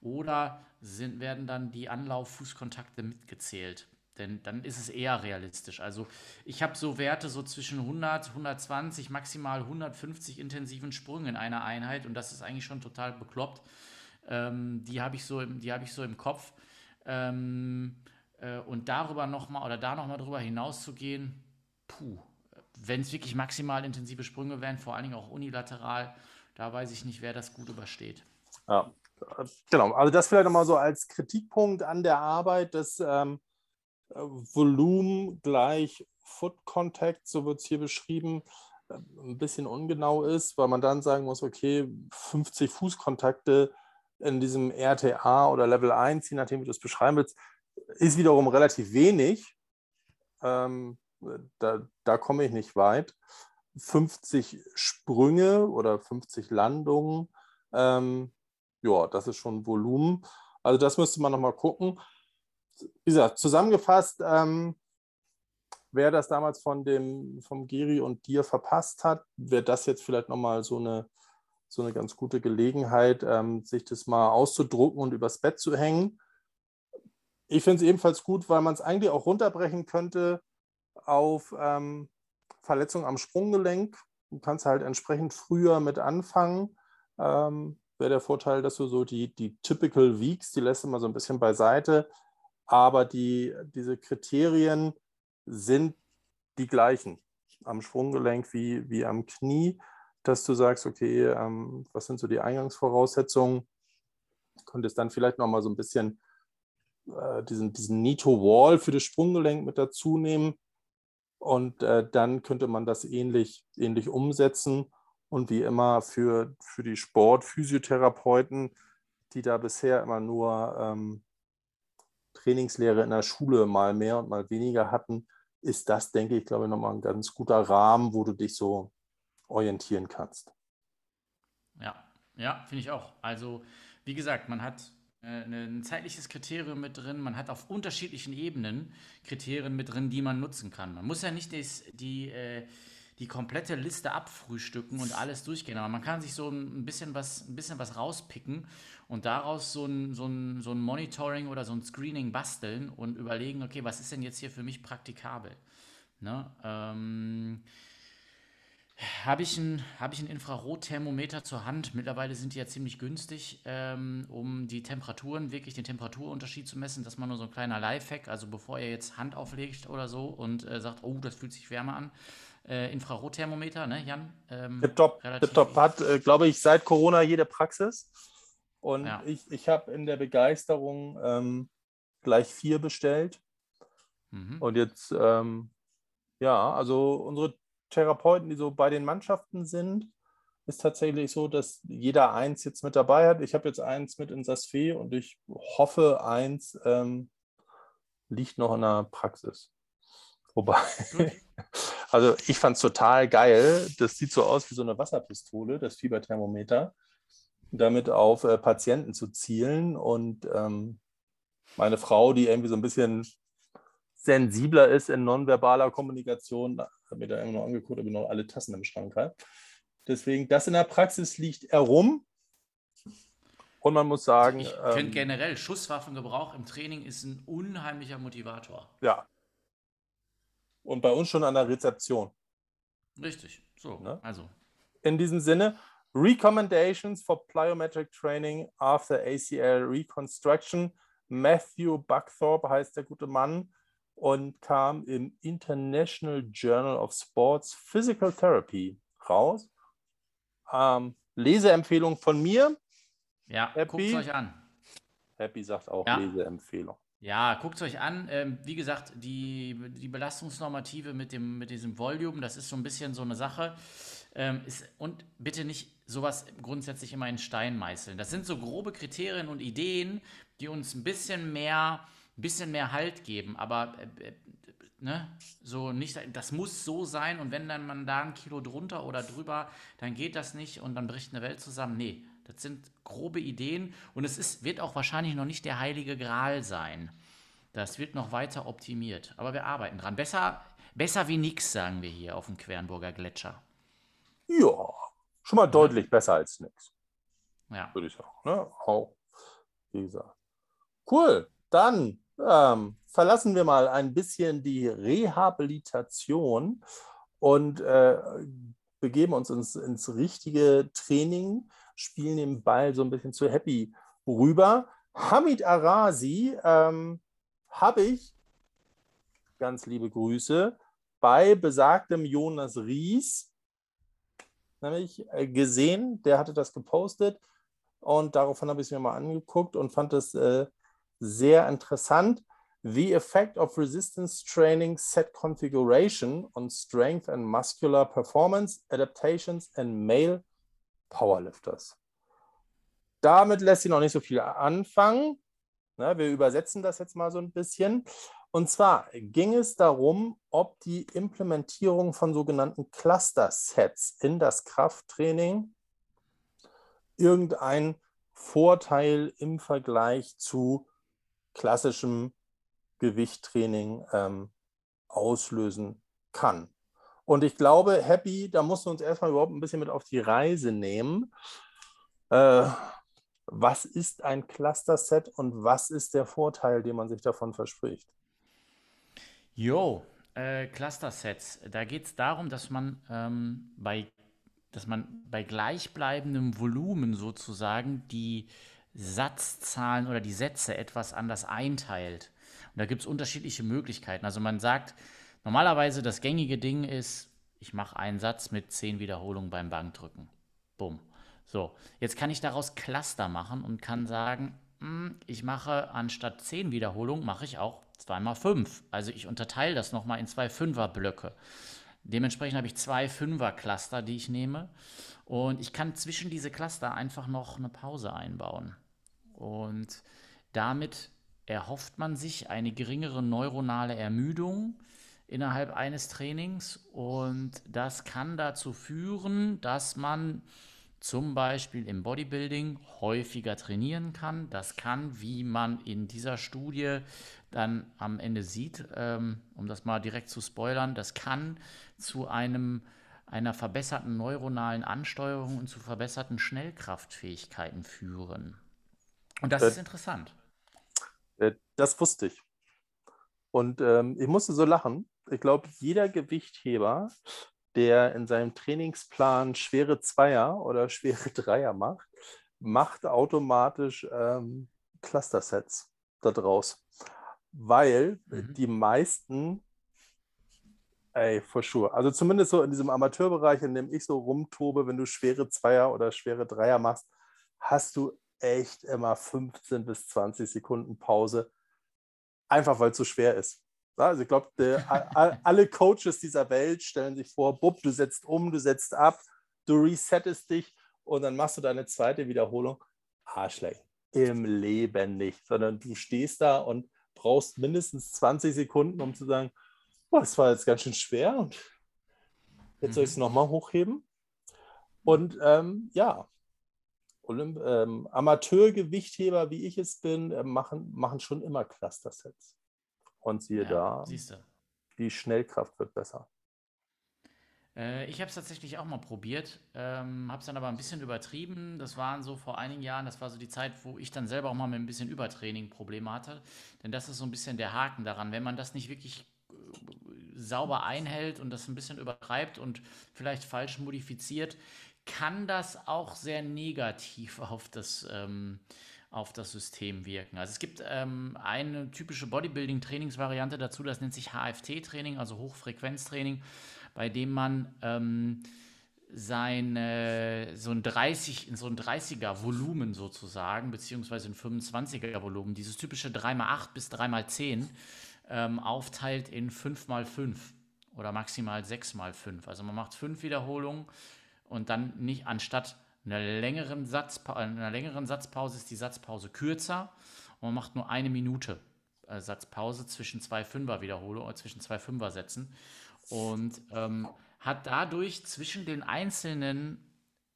Oder sind, werden dann die Anlauf-Fußkontakte mitgezählt? Denn dann ist es eher realistisch. Also ich habe so Werte so zwischen 100, 120, maximal 150 intensiven Sprüngen in einer Einheit und das ist eigentlich schon total bekloppt. Ähm, die habe ich, so im, hab ich so im Kopf. Ähm, äh, und darüber nochmal oder da nochmal drüber hinauszugehen, puh, wenn es wirklich maximal intensive Sprünge wären, vor allen Dingen auch unilateral, da weiß ich nicht, wer das gut übersteht. Ja, genau. Also das vielleicht nochmal so als Kritikpunkt an der Arbeit, das ähm, Volumen gleich Foot Contact, so wird es hier beschrieben, äh, ein bisschen ungenau ist, weil man dann sagen muss, okay, 50 Fußkontakte in diesem RTA oder Level 1, je nachdem, wie du es beschreiben willst, ist wiederum relativ wenig. Ähm, da, da komme ich nicht weit. 50 Sprünge oder 50 Landungen, ähm, ja, das ist schon Volumen. Also das müsste man nochmal gucken. Wie gesagt, zusammengefasst, ähm, wer das damals von dem, vom Giri und dir verpasst hat, wäre das jetzt vielleicht nochmal so eine, so eine ganz gute Gelegenheit, ähm, sich das mal auszudrucken und übers Bett zu hängen. Ich finde es ebenfalls gut, weil man es eigentlich auch runterbrechen könnte auf ähm, Verletzung am Sprunggelenk. Du kannst halt entsprechend früher mit anfangen. Ähm, Wäre der Vorteil, dass du so die, die Typical Weeks, die lässt du mal so ein bisschen beiseite. Aber die, diese Kriterien sind die gleichen am Sprunggelenk wie, wie am Knie, dass du sagst, okay, ähm, was sind so die Eingangsvoraussetzungen? Könntest dann vielleicht noch mal so ein bisschen äh, diesen, diesen Nito-Wall für das Sprunggelenk mit dazu nehmen. Und äh, dann könnte man das ähnlich, ähnlich umsetzen. Und wie immer für, für die Sportphysiotherapeuten, die da bisher immer nur ähm, Trainingslehre in der Schule mal mehr und mal weniger hatten, ist das, denke ich, glaube ich, nochmal ein ganz guter Rahmen, wo du dich so orientieren kannst. Ja, ja, finde ich auch. Also, wie gesagt, man hat ein zeitliches Kriterium mit drin. Man hat auf unterschiedlichen Ebenen Kriterien mit drin, die man nutzen kann. Man muss ja nicht des, die, äh, die komplette Liste abfrühstücken und alles durchgehen, aber man kann sich so ein bisschen was, ein bisschen was rauspicken und daraus so ein, so, ein, so ein Monitoring oder so ein Screening basteln und überlegen, okay, was ist denn jetzt hier für mich praktikabel? Ne? Ähm, habe ich ein, hab Infrarotthermometer zur Hand. Mittlerweile sind die ja ziemlich günstig, ähm, um die Temperaturen, wirklich den Temperaturunterschied zu messen. Das ist mal nur so ein kleiner Lifehack. Also bevor ihr jetzt Hand auflegt oder so und äh, sagt, oh, das fühlt sich wärmer an. Äh, Infrarotthermometer, ne, Jan? Ähm, Tipptopp, Tipptopp hat, äh, glaube ich, seit Corona jede Praxis. Und ja. ich, ich habe in der Begeisterung ähm, gleich vier bestellt. Mhm. Und jetzt, ähm, ja, also unsere Therapeuten, die so bei den Mannschaften sind, ist tatsächlich so, dass jeder eins jetzt mit dabei hat. Ich habe jetzt eins mit in Sasfe und ich hoffe, eins ähm, liegt noch in der Praxis. Wobei, *laughs* also ich fand es total geil. Das sieht so aus wie so eine Wasserpistole, das Fieberthermometer, damit auf äh, Patienten zu zielen. Und ähm, meine Frau, die irgendwie so ein bisschen sensibler ist in nonverbaler Kommunikation, habe mir da immer noch angeguckt, ob ich noch alle Tassen im Schrank habe. Deswegen, das in der Praxis liegt herum. Und man muss sagen. Ich finde ähm, generell, Schusswaffengebrauch im Training ist ein unheimlicher Motivator. Ja. Und bei uns schon an der Rezeption. Richtig. So, ne? also. In diesem Sinne, Recommendations for Plyometric Training after ACL Reconstruction. Matthew Buckthorpe heißt der gute Mann und kam im International Journal of Sports Physical Therapy raus. Ähm, Leseempfehlung von mir. Ja, guckt es euch an. Happy sagt auch ja. Leseempfehlung. Ja, guckt es euch an. Ähm, wie gesagt, die, die Belastungsnormative mit, dem, mit diesem Volume, das ist so ein bisschen so eine Sache. Ähm, ist, und bitte nicht sowas grundsätzlich immer in Stein meißeln. Das sind so grobe Kriterien und Ideen, die uns ein bisschen mehr ein bisschen mehr Halt geben, aber äh, äh, ne, so nicht, das muss so sein und wenn dann man da ein Kilo drunter oder drüber, dann geht das nicht und dann bricht eine Welt zusammen. Nee, das sind grobe Ideen und es ist, wird auch wahrscheinlich noch nicht der heilige Gral sein. Das wird noch weiter optimiert, aber wir arbeiten dran. Besser, besser wie nix, sagen wir hier auf dem Quernburger Gletscher. Ja, schon mal deutlich besser als nix. Ja. Würde ich sagen. Ne? Auch, wie gesagt. Cool. Dann ähm, verlassen wir mal ein bisschen die Rehabilitation und äh, begeben uns ins, ins, richtige Training, spielen den Ball so ein bisschen zu Happy rüber. Hamid Arasi ähm, habe ich, ganz liebe Grüße, bei besagtem Jonas Ries nämlich äh, gesehen. Der hatte das gepostet und daraufhin habe ich es mir mal angeguckt und fand es äh, sehr interessant. The effect of resistance training set configuration on strength and muscular performance adaptations in male powerlifters. damit lässt sich noch nicht so viel anfangen. Na, wir übersetzen das jetzt mal so ein bisschen. Und zwar ging es darum, ob die Implementierung von sogenannten Cluster-Sets in das Krafttraining irgendeinen Vorteil im Vergleich zu klassischem Gewichttraining ähm, auslösen kann. Und ich glaube, Happy, da musst du uns erstmal überhaupt ein bisschen mit auf die Reise nehmen. Äh, was ist ein Cluster-Set und was ist der Vorteil, den man sich davon verspricht? Jo, äh, Cluster-Sets. Da geht es darum, dass man, ähm, bei, dass man bei gleichbleibendem Volumen sozusagen die Satzzahlen oder die Sätze etwas anders einteilt. Und da gibt es unterschiedliche Möglichkeiten. Also man sagt, normalerweise das gängige Ding ist, ich mache einen Satz mit zehn Wiederholungen beim Bankdrücken. Bumm. So, jetzt kann ich daraus Cluster machen und kann sagen, hm, ich mache anstatt zehn Wiederholungen, mache ich auch zweimal fünf. Also ich unterteile das nochmal in zwei Fünfer-Blöcke. Dementsprechend habe ich zwei Fünfer-Cluster, die ich nehme. Und ich kann zwischen diese Cluster einfach noch eine Pause einbauen. Und damit erhofft man sich eine geringere neuronale Ermüdung innerhalb eines Trainings. Und das kann dazu führen, dass man zum Beispiel im Bodybuilding häufiger trainieren kann. Das kann, wie man in dieser Studie dann am Ende sieht, ähm, um das mal direkt zu spoilern, das kann zu einem einer verbesserten neuronalen Ansteuerung und zu verbesserten Schnellkraftfähigkeiten führen. Und das äh, ist interessant. Äh, das wusste ich. Und ähm, ich musste so lachen. Ich glaube, jeder Gewichtheber der in seinem Trainingsplan schwere Zweier oder schwere *laughs* Dreier macht, macht automatisch ähm, Cluster-Sets daraus. Weil mhm. die meisten, ey, for sure, also zumindest so in diesem Amateurbereich, in dem ich so rumtobe, wenn du schwere Zweier oder schwere Dreier machst, hast du echt immer 15 bis 20 Sekunden Pause, einfach weil es so schwer ist. Also ich glaube, alle Coaches dieser Welt stellen sich vor, Bub, du setzt um, du setzt ab, du resettest dich und dann machst du deine zweite Wiederholung. Arschlecht. Im Leben nicht, sondern du stehst da und brauchst mindestens 20 Sekunden, um zu sagen, oh, das war jetzt ganz schön schwer und jetzt soll ich es mhm. nochmal hochheben. Und ähm, ja, Olymp ähm, Amateurgewichtheber, wie ich es bin, äh, machen, machen schon immer Cluster-Sets. Und siehe ja, da, siehste. die Schnellkraft wird besser. Äh, ich habe es tatsächlich auch mal probiert, ähm, habe es dann aber ein bisschen übertrieben. Das waren so vor einigen Jahren, das war so die Zeit, wo ich dann selber auch mal mit ein bisschen Übertraining Probleme hatte. Denn das ist so ein bisschen der Haken daran. Wenn man das nicht wirklich äh, sauber einhält und das ein bisschen übertreibt und vielleicht falsch modifiziert, kann das auch sehr negativ *laughs* auf das ähm, auf das System wirken. Also es gibt ähm, eine typische Bodybuilding-Trainingsvariante dazu, das nennt sich HFT-Training, also Hochfrequenztraining, bei dem man ähm, sein, so ein 30, so ein 30er Volumen sozusagen, beziehungsweise ein 25er Volumen, dieses typische 3x8 bis 3x10 ähm, aufteilt in 5x5 oder maximal 6x5. Also man macht fünf Wiederholungen und dann nicht anstatt in einer längeren, Satzpa in einer längeren Satzpause ist die Satzpause kürzer und man macht nur eine Minute äh, Satzpause zwischen zwei Fünfer-Wiederholungen oder zwischen zwei Fünfer-Sätzen und ähm, hat dadurch zwischen den einzelnen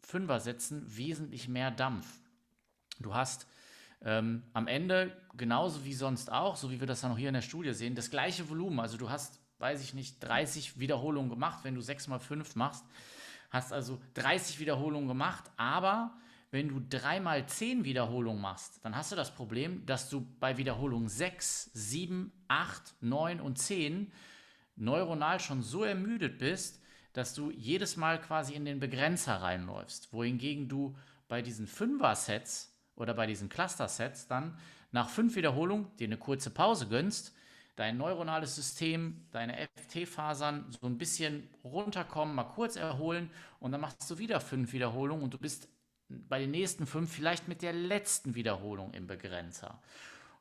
Fünfer-Sätzen wesentlich mehr Dampf. Du hast ähm, am Ende, genauso wie sonst auch, so wie wir das dann auch hier in der Studie sehen, das gleiche Volumen. Also du hast, weiß ich nicht, 30 Wiederholungen gemacht, wenn du 6 mal 5 machst Hast also 30 Wiederholungen gemacht, aber wenn du 3 mal 10 Wiederholungen machst, dann hast du das Problem, dass du bei Wiederholung 6, 7, 8, 9 und 10 neuronal schon so ermüdet bist, dass du jedes Mal quasi in den Begrenzer reinläufst. Wohingegen du bei diesen Fünfer-Sets oder bei diesen Cluster-Sets dann nach 5 Wiederholungen dir eine kurze Pause gönnst dein neuronales System, deine FT-Fasern so ein bisschen runterkommen, mal kurz erholen und dann machst du wieder fünf Wiederholungen und du bist bei den nächsten fünf vielleicht mit der letzten Wiederholung im Begrenzer.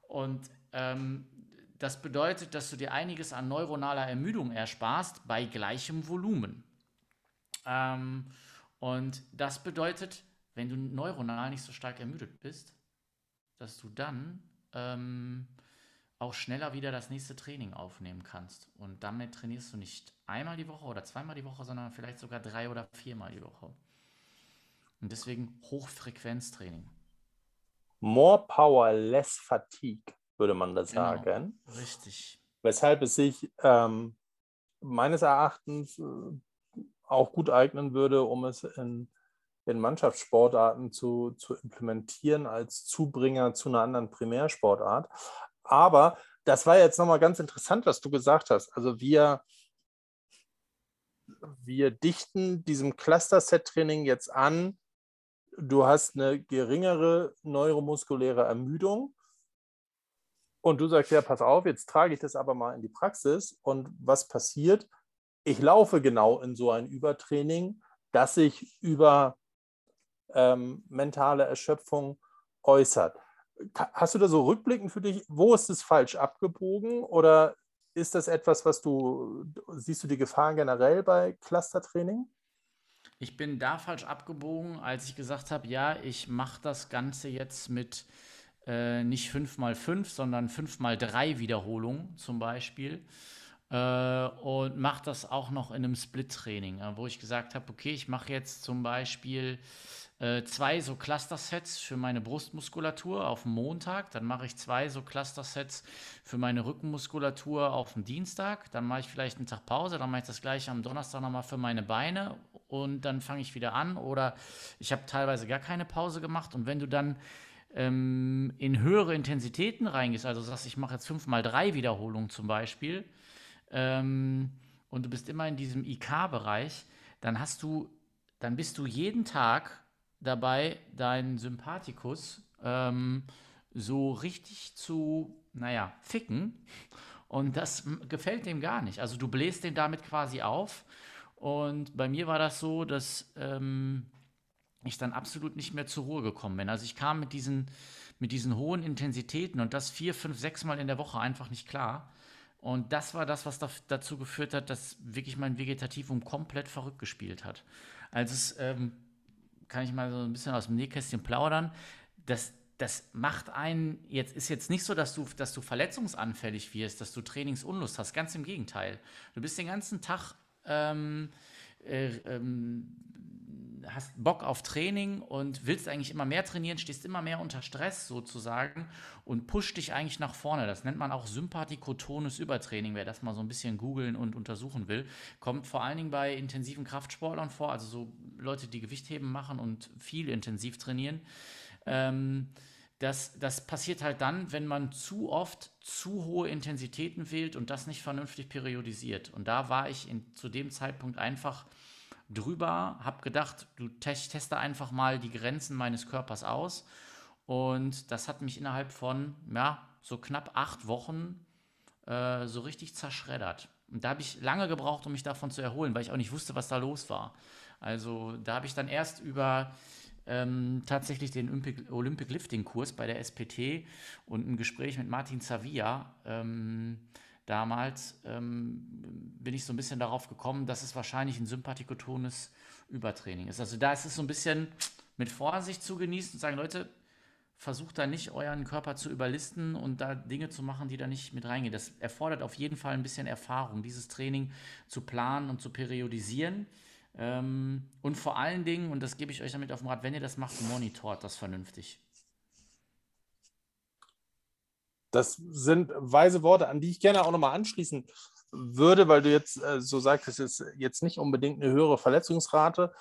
Und ähm, das bedeutet, dass du dir einiges an neuronaler Ermüdung ersparst bei gleichem Volumen. Ähm, und das bedeutet wenn du neuronal nicht so stark ermüdet bist, dass du dann ähm, auch schneller wieder das nächste Training aufnehmen kannst. Und damit trainierst du nicht einmal die Woche oder zweimal die Woche, sondern vielleicht sogar drei oder viermal die Woche. Und deswegen Hochfrequenztraining. More power, less fatigue, würde man da genau. sagen. Genau, richtig. Weshalb es sich ähm, meines Erachtens äh, auch gut eignen würde, um es in, in Mannschaftssportarten zu, zu implementieren als Zubringer zu einer anderen Primärsportart. Aber das war jetzt nochmal ganz interessant, was du gesagt hast. Also wir, wir dichten diesem Cluster-Set-Training jetzt an. Du hast eine geringere neuromuskuläre Ermüdung. Und du sagst, ja, pass auf, jetzt trage ich das aber mal in die Praxis. Und was passiert? Ich laufe genau in so ein Übertraining, das sich über ähm, mentale Erschöpfung äußert. Hast du da so rückblickend für dich, wo ist es falsch abgebogen oder ist das etwas, was du, siehst du die Gefahr generell bei Clustertraining? Ich bin da falsch abgebogen, als ich gesagt habe, ja, ich mache das Ganze jetzt mit äh, nicht 5x5, sondern 5x3 Wiederholungen zum Beispiel. Äh, und mache das auch noch in einem Split-Training, äh, wo ich gesagt habe, okay, ich mache jetzt zum Beispiel äh, zwei so Cluster-Sets für meine Brustmuskulatur auf dem Montag, dann mache ich zwei so Cluster-Sets für meine Rückenmuskulatur auf dem Dienstag, dann mache ich vielleicht einen Tag Pause, dann mache ich das gleiche am Donnerstag nochmal für meine Beine. Und dann fange ich wieder an. Oder ich habe teilweise gar keine Pause gemacht. Und wenn du dann ähm, in höhere Intensitäten reingehst, also sagst, ich mache jetzt 5 mal 3 Wiederholungen zum Beispiel ähm, und du bist immer in diesem IK-Bereich, dann hast du, dann bist du jeden Tag dabei, deinen Sympathikus ähm, so richtig zu, naja, ficken. Und das gefällt dem gar nicht. Also du bläst den damit quasi auf. Und bei mir war das so, dass ähm, ich dann absolut nicht mehr zur Ruhe gekommen bin. Also ich kam mit diesen, mit diesen hohen Intensitäten und das vier, fünf, sechs Mal in der Woche einfach nicht klar. Und das war das, was da, dazu geführt hat, dass wirklich mein Vegetativum komplett verrückt gespielt hat. Als es ähm, kann ich mal so ein bisschen aus dem Nähkästchen plaudern. Das, das macht einen, jetzt ist jetzt nicht so, dass du, dass du verletzungsanfällig wirst, dass du Trainingsunlust hast. Ganz im Gegenteil. Du bist den ganzen Tag ähm, äh, ähm, hast Bock auf Training und willst eigentlich immer mehr trainieren, stehst immer mehr unter Stress sozusagen und pusht dich eigentlich nach vorne. Das nennt man auch sympathikotones Übertraining, wer das mal so ein bisschen googeln und untersuchen will. Kommt vor allen Dingen bei intensiven Kraftsportlern vor, also so Leute, die Gewichtheben machen und viel intensiv trainieren. Ähm, das, das passiert halt dann, wenn man zu oft zu hohe Intensitäten wählt und das nicht vernünftig periodisiert. Und da war ich in, zu dem Zeitpunkt einfach drüber, habe gedacht, du teste einfach mal die Grenzen meines Körpers aus. Und das hat mich innerhalb von, ja, so knapp acht Wochen äh, so richtig zerschreddert. Und da habe ich lange gebraucht, um mich davon zu erholen, weil ich auch nicht wusste, was da los war. Also da habe ich dann erst über ähm, tatsächlich den Olympic, Olympic Lifting Kurs bei der SPT und ein Gespräch mit Martin Zavia ähm, damals ähm, bin ich so ein bisschen darauf gekommen, dass es wahrscheinlich ein sympathikotones Übertraining ist. Also da ist es so ein bisschen mit Vorsicht zu genießen und sagen, Leute, versucht da nicht euren Körper zu überlisten und da Dinge zu machen, die da nicht mit reingehen. Das erfordert auf jeden Fall ein bisschen Erfahrung, dieses Training zu planen und zu periodisieren. Ähm, und vor allen Dingen, und das gebe ich euch damit auf den Rat, wenn ihr das macht, monitort das vernünftig. Das sind weise Worte, an die ich gerne auch nochmal anschließen würde, weil du jetzt äh, so sagst, es ist jetzt nicht unbedingt eine höhere Verletzungsrate.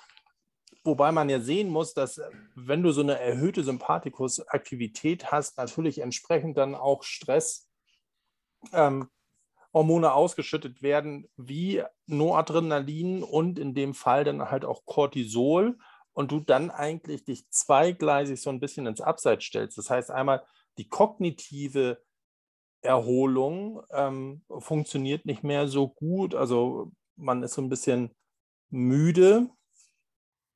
Wobei man ja sehen muss, dass äh, wenn du so eine erhöhte Sympathikus-Aktivität hast, natürlich entsprechend dann auch Stress ähm, ausgeschüttet werden, wie Noradrenalin und in dem Fall dann halt auch Cortisol und du dann eigentlich dich zweigleisig so ein bisschen ins Abseits stellst. Das heißt einmal die kognitive Erholung ähm, funktioniert nicht mehr so gut. Also man ist so ein bisschen müde.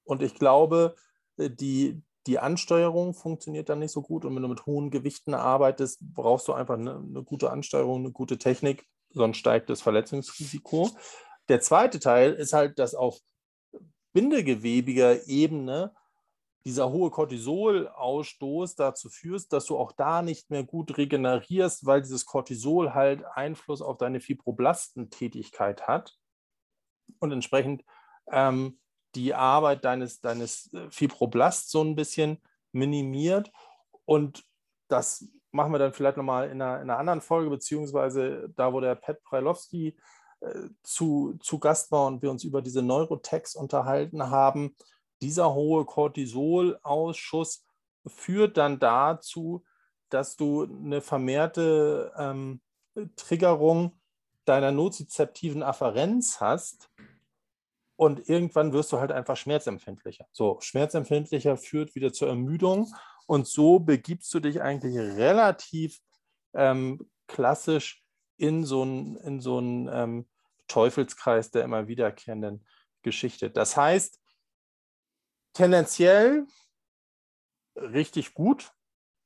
Und ich glaube, äh, die, die Ansteuerung funktioniert dann nicht so gut. Und wenn du mit hohen Gewichten arbeitest, brauchst du einfach eine, eine gute Ansteuerung, eine gute Technik, sonst steigt das Verletzungsrisiko. Der zweite Teil ist halt, dass auf bindegewebiger Ebene dieser hohe Cortisolausstoß dazu führt, dass du auch da nicht mehr gut regenerierst, weil dieses Cortisol halt Einfluss auf deine Fibroblastentätigkeit hat und entsprechend ähm, die Arbeit deines, deines äh, Fibroblasts so ein bisschen minimiert. Und das machen wir dann vielleicht nochmal in einer, in einer anderen Folge, beziehungsweise da, wo der Pat Preilowski äh, zu, zu Gast war und wir uns über diese Neurotex unterhalten haben. Dieser hohe Cortisolausschuss führt dann dazu, dass du eine vermehrte ähm, Triggerung deiner nozizeptiven Afferenz hast und irgendwann wirst du halt einfach schmerzempfindlicher. So, schmerzempfindlicher führt wieder zur Ermüdung und so begibst du dich eigentlich relativ ähm, klassisch in so einen in so ähm, Teufelskreis der immer wiederkehrenden Geschichte. Das heißt, tendenziell richtig gut,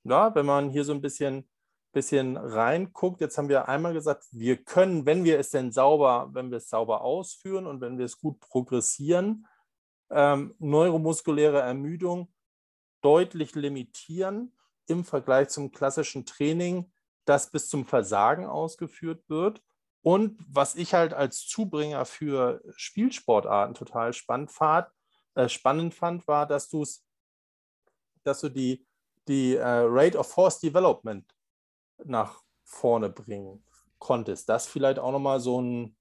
ja, wenn man hier so ein bisschen bisschen reinguckt, jetzt haben wir einmal gesagt, wir können, wenn wir es denn sauber, wenn wir es sauber ausführen und wenn wir es gut progressieren, ähm, neuromuskuläre Ermüdung deutlich limitieren im Vergleich zum klassischen Training, das bis zum Versagen ausgeführt wird. Und was ich halt als Zubringer für Spielsportarten total spannend fand, äh, spannend fand war, dass du es, dass du die, die äh, Rate of Force Development nach vorne bringen konntest. Das vielleicht auch nochmal so ein,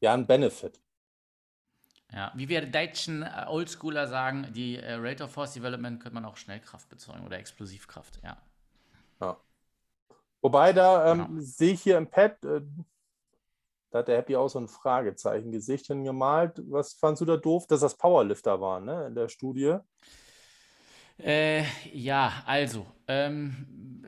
ja, ein Benefit. Ja, wie wir Deutschen äh, Oldschooler sagen, die äh, Rate of Force Development könnte man auch Schnellkraft bezeugen oder Explosivkraft, ja. ja. Wobei da ähm, genau. sehe ich hier im Pad, äh, da hat der Happy auch so ein Fragezeichen-Gesicht hingemalt. Was fandst du da doof, dass das Powerlifter waren, ne, in der Studie? Äh, ja, also, ähm,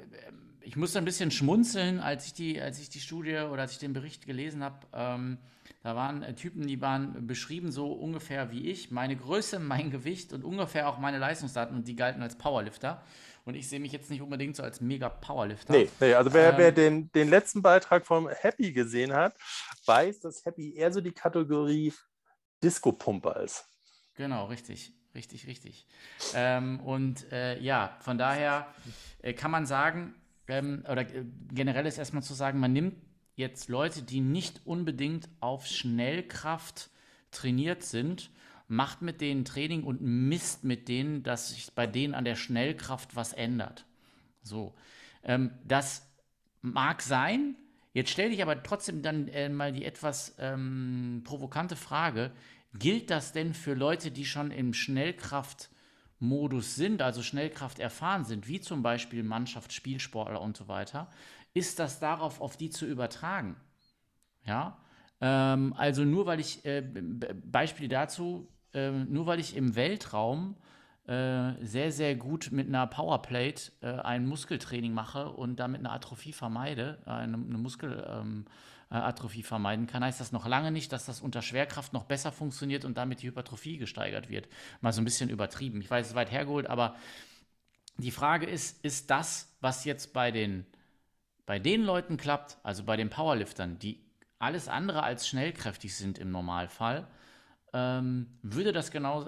ich musste ein bisschen schmunzeln, als ich die, als ich die Studie oder als ich den Bericht gelesen habe. Ähm, da waren äh, Typen, die waren beschrieben so ungefähr wie ich, meine Größe, *laughs* mein Gewicht und ungefähr auch meine Leistungsdaten und die galten als Powerlifter. Und ich sehe mich jetzt nicht unbedingt so als mega Powerlifter. Nee, nee also wer, ähm, wer den, den letzten Beitrag vom Happy gesehen hat, weiß, dass Happy eher so die Kategorie Disco-Pumper ist. Genau, richtig. Richtig, richtig. Ähm, und äh, ja, von daher äh, kann man sagen, ähm, oder äh, generell ist erstmal zu sagen, man nimmt jetzt Leute, die nicht unbedingt auf Schnellkraft trainiert sind, macht mit denen Training und misst mit denen, dass sich bei denen an der Schnellkraft was ändert. So, ähm, das mag sein. Jetzt stelle ich aber trotzdem dann äh, mal die etwas ähm, provokante Frage: Gilt das denn für Leute, die schon im Schnellkraft Modus sind, also Schnellkraft erfahren sind, wie zum Beispiel Mannschaft, Spielsportler und so weiter, ist das darauf auf die zu übertragen. Ja, ähm, also nur weil ich, äh, Beispiel dazu, äh, nur weil ich im Weltraum äh, sehr, sehr gut mit einer Powerplate äh, ein Muskeltraining mache und damit eine Atrophie vermeide, eine, eine Muskel, ähm, äh, vermeiden kann, heißt das noch lange nicht, dass das unter Schwerkraft noch besser funktioniert und damit die Hypertrophie gesteigert wird. Mal so ein bisschen übertrieben. Ich weiß, es ist weit hergeholt, aber die Frage ist, ist das, was jetzt bei den, bei den Leuten klappt, also bei den Powerliftern, die alles andere als schnellkräftig sind im Normalfall, ähm, würde das genau,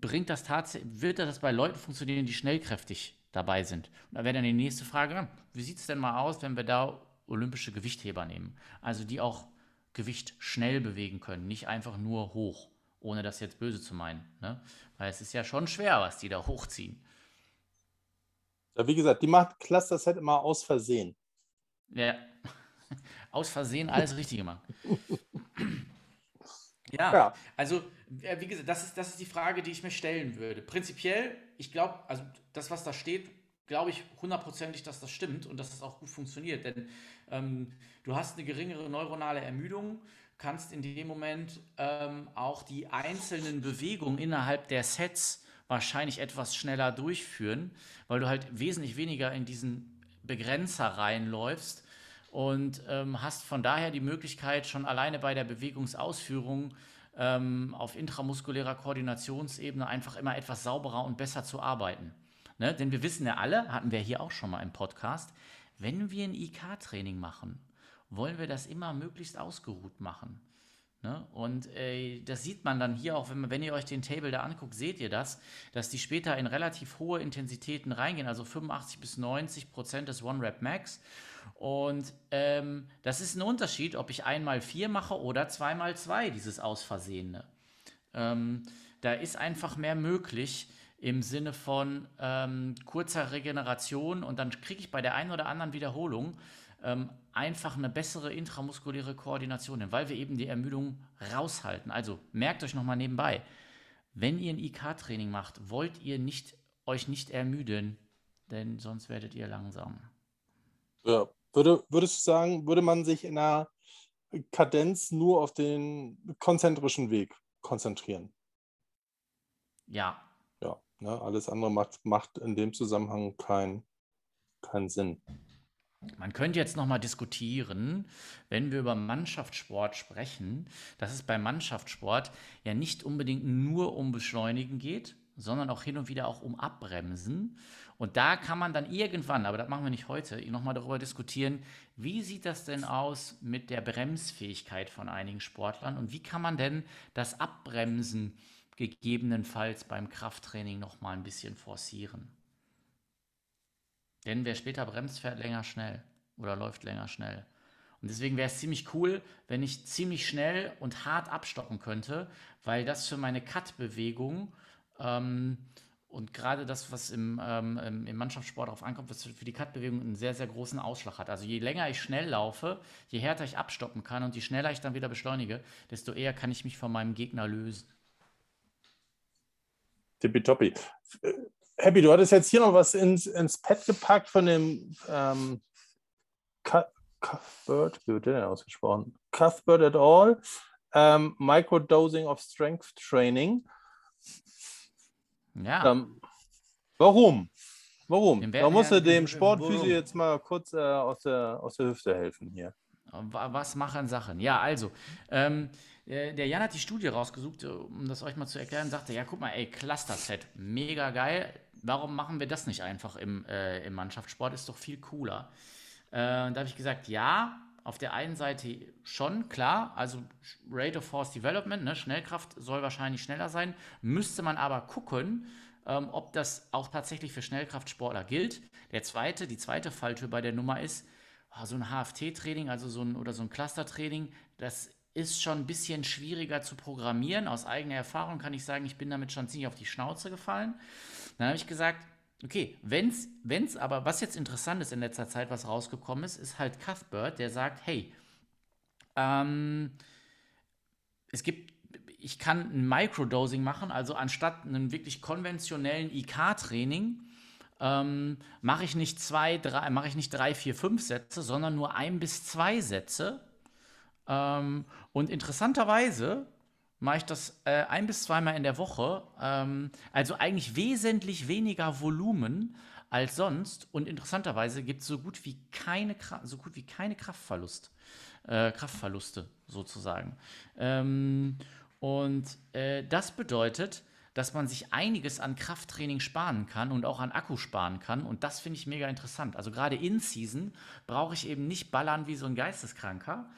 bringt das tatsächlich, wird das bei Leuten funktionieren, die schnellkräftig dabei sind? Und da wäre dann die nächste Frage, wie sieht es denn mal aus, wenn wir da olympische Gewichtheber nehmen. Also die auch Gewicht schnell bewegen können, nicht einfach nur hoch, ohne das jetzt böse zu meinen. Ne? Weil es ist ja schon schwer, was die da hochziehen. Ja, wie gesagt, die macht Cluster Set immer aus Versehen. Ja, *laughs* aus Versehen alles richtig gemacht. *laughs* ja, ja, also wie gesagt, das ist, das ist die Frage, die ich mir stellen würde. Prinzipiell, ich glaube, also das, was da steht, glaube ich hundertprozentig, dass das stimmt und dass das auch gut funktioniert. Denn ähm, du hast eine geringere neuronale Ermüdung, kannst in dem Moment ähm, auch die einzelnen Bewegungen innerhalb der Sets wahrscheinlich etwas schneller durchführen, weil du halt wesentlich weniger in diesen Begrenzer reinläufst und ähm, hast von daher die Möglichkeit, schon alleine bei der Bewegungsausführung ähm, auf intramuskulärer Koordinationsebene einfach immer etwas sauberer und besser zu arbeiten. Ne? Denn wir wissen ja alle, hatten wir hier auch schon mal im Podcast, wenn wir ein IK-Training machen, wollen wir das immer möglichst ausgeruht machen. Ne? Und äh, das sieht man dann hier auch, wenn, wenn ihr euch den Table da anguckt, seht ihr das, dass die später in relativ hohe Intensitäten reingehen, also 85 bis 90 Prozent des One-Rap Max. Und ähm, das ist ein Unterschied, ob ich einmal vier mache oder zweimal zwei, dieses Ausversehene. Ähm, da ist einfach mehr möglich im Sinne von ähm, kurzer Regeneration und dann kriege ich bei der einen oder anderen Wiederholung ähm, einfach eine bessere intramuskuläre Koordination weil wir eben die Ermüdung raushalten. Also merkt euch nochmal nebenbei, wenn ihr ein IK-Training macht, wollt ihr nicht, euch nicht ermüden, denn sonst werdet ihr langsam. Ja, würde, würdest du sagen, würde man sich in einer Kadenz nur auf den konzentrischen Weg konzentrieren? Ja. Ja, ne, alles andere macht, macht in dem Zusammenhang keinen kein Sinn. Man könnte jetzt nochmal diskutieren, wenn wir über Mannschaftssport sprechen, dass es beim Mannschaftssport ja nicht unbedingt nur um Beschleunigen geht, sondern auch hin und wieder auch um Abbremsen. Und da kann man dann irgendwann, aber das machen wir nicht heute, nochmal darüber diskutieren, wie sieht das denn aus mit der Bremsfähigkeit von einigen Sportlern und wie kann man denn das Abbremsen gegebenenfalls beim Krafttraining nochmal ein bisschen forcieren. Denn wer später bremst, fährt länger schnell oder läuft länger schnell. Und deswegen wäre es ziemlich cool, wenn ich ziemlich schnell und hart abstoppen könnte, weil das für meine Cut-Bewegung ähm, und gerade das, was im, ähm, im Mannschaftssport darauf ankommt, was für die Cut-Bewegung einen sehr, sehr großen Ausschlag hat. Also je länger ich schnell laufe, je härter ich abstoppen kann und je schneller ich dann wieder beschleunige, desto eher kann ich mich von meinem Gegner lösen. Tippitoppi. Happy, du hattest jetzt hier noch was ins, ins Pad gepackt von dem ähm, Cuthbert, wie wird der denn ausgesprochen? Cuthbert et al. Ähm, Microdosing of Strength Training. Ja. Ähm, warum? Warum? Da musst du dem Sportphysio jetzt mal kurz äh, aus, der, aus der Hüfte helfen hier. Was machen Sachen? Ja, also, ähm, der Jan hat die Studie rausgesucht, um das euch mal zu erklären, sagte, ja, guck mal, ey, Cluster-Set, mega geil warum machen wir das nicht einfach im, äh, im Mannschaftssport? Ist doch viel cooler. Äh, da habe ich gesagt, ja, auf der einen Seite schon, klar, also Rate of Force Development, ne, Schnellkraft soll wahrscheinlich schneller sein, müsste man aber gucken, ähm, ob das auch tatsächlich für Schnellkraftsportler gilt. Der zweite, die zweite Falltür bei der Nummer ist, oh, so ein HFT-Training, also so ein oder so ein Cluster-Training, das ist schon ein bisschen schwieriger zu programmieren. Aus eigener Erfahrung kann ich sagen, ich bin damit schon ziemlich auf die Schnauze gefallen. Dann habe ich gesagt, okay, wenn es aber, was jetzt interessant ist in letzter Zeit, was rausgekommen ist, ist halt Cuthbert, der sagt, hey, ähm, es gibt, ich kann ein Microdosing machen, also anstatt einem wirklich konventionellen IK-Training, ähm, mache ich nicht zwei, drei, mache ich nicht drei, vier, fünf Sätze, sondern nur ein bis zwei Sätze. Ähm, und interessanterweise mache ich das äh, ein bis zweimal in der Woche. Ähm, also eigentlich wesentlich weniger Volumen als sonst. Und interessanterweise gibt es so gut wie keine, so gut wie keine Kraftverlust, äh, Kraftverluste sozusagen. Ähm, und äh, das bedeutet, dass man sich einiges an Krafttraining sparen kann und auch an Akku sparen kann. Und das finde ich mega interessant. Also gerade in Season brauche ich eben nicht ballern wie so ein Geisteskranker,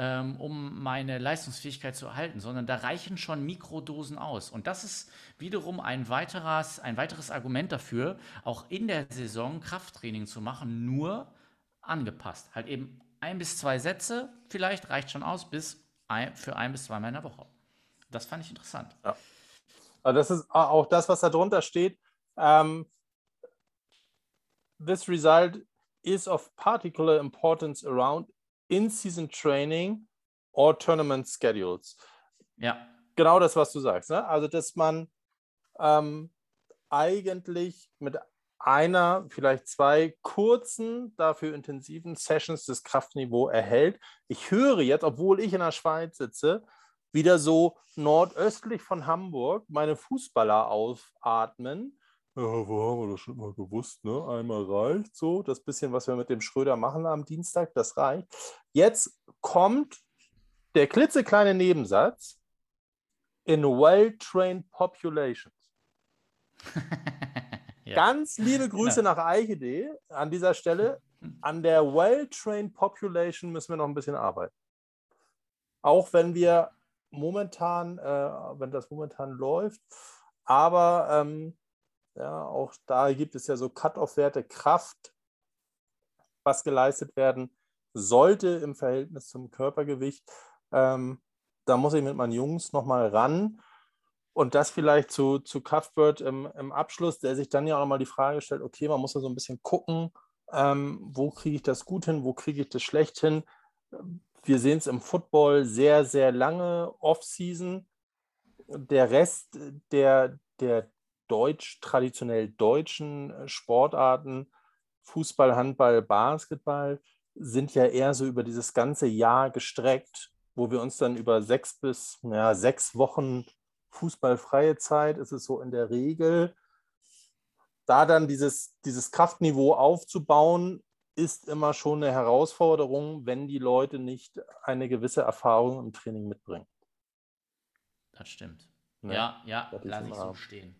ähm, um meine Leistungsfähigkeit zu erhalten, sondern da reichen schon Mikrodosen aus. Und das ist wiederum ein weiteres, ein weiteres Argument dafür, auch in der Saison Krafttraining zu machen, nur angepasst. Halt eben ein bis zwei Sätze vielleicht reicht schon aus bis ein, für ein bis zweimal in der Woche. Das fand ich interessant. Ja. Also das ist auch das, was da drunter steht. Um, ähm, this result is of particular importance around in-Season Training or Tournament Schedules. Ja. Genau das, was du sagst. Ne? Also, dass man ähm, eigentlich mit einer, vielleicht zwei kurzen, dafür intensiven Sessions das Kraftniveau erhält. Ich höre jetzt, obwohl ich in der Schweiz sitze, wieder so nordöstlich von Hamburg meine Fußballer aufatmen ja, wo haben wir das schon mal gewusst, ne? Einmal reicht so, das bisschen, was wir mit dem Schröder machen am Dienstag, das reicht. Jetzt kommt der klitzekleine Nebensatz in well-trained populations. *laughs* ja. Ganz liebe Grüße ja. nach Eichede an dieser Stelle. An der well-trained population müssen wir noch ein bisschen arbeiten. Auch wenn wir momentan, äh, wenn das momentan läuft. Aber ähm, ja, auch da gibt es ja so Cut-off-Werte Kraft, was geleistet werden sollte im Verhältnis zum Körpergewicht. Ähm, da muss ich mit meinen Jungs nochmal ran. Und das vielleicht zu, zu Cuthbert im, im Abschluss, der sich dann ja auch nochmal die Frage stellt, okay, man muss ja so ein bisschen gucken, ähm, wo kriege ich das gut hin, wo kriege ich das schlecht hin. Wir sehen es im Football sehr, sehr lange Off-Season. Der Rest der, der deutsch, traditionell deutschen Sportarten, Fußball, Handball, Basketball, sind ja eher so über dieses ganze Jahr gestreckt, wo wir uns dann über sechs bis ja, sechs Wochen fußballfreie Zeit ist es so in der Regel, da dann dieses, dieses Kraftniveau aufzubauen, ist immer schon eine Herausforderung, wenn die Leute nicht eine gewisse Erfahrung im Training mitbringen. Das stimmt. Ne? Ja, ja, lass ich so stehen.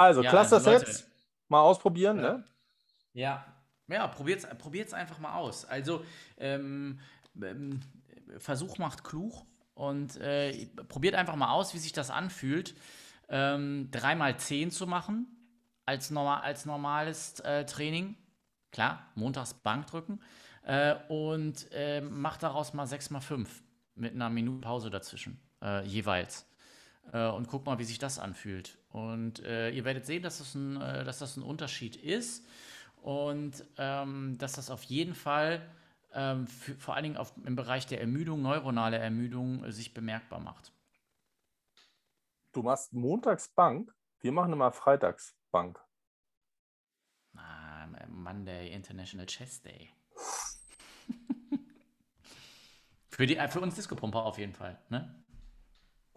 Also, ja, Cluster also Sets mal ausprobieren, ja. ne? Ja, ja, probiert es einfach mal aus. Also, ähm, ähm, Versuch macht klug und äh, probiert einfach mal aus, wie sich das anfühlt, ähm, 3x10 zu machen als, normal, als normales äh, Training. Klar, montags Bankdrücken. Äh, und äh, macht daraus mal 6x5 mit einer Minute Pause dazwischen, äh, jeweils. Äh, und guckt mal, wie sich das anfühlt. Und äh, ihr werdet sehen, dass das ein, dass das ein Unterschied ist und ähm, dass das auf jeden Fall ähm, für, vor allen Dingen auf, im Bereich der Ermüdung, neuronale Ermüdung, äh, sich bemerkbar macht. Du machst montags Bank, wir machen immer freitags Bank. Ah, Monday, International Chess Day. *laughs* für, die, für uns Disco-Pumper auf jeden Fall, ne?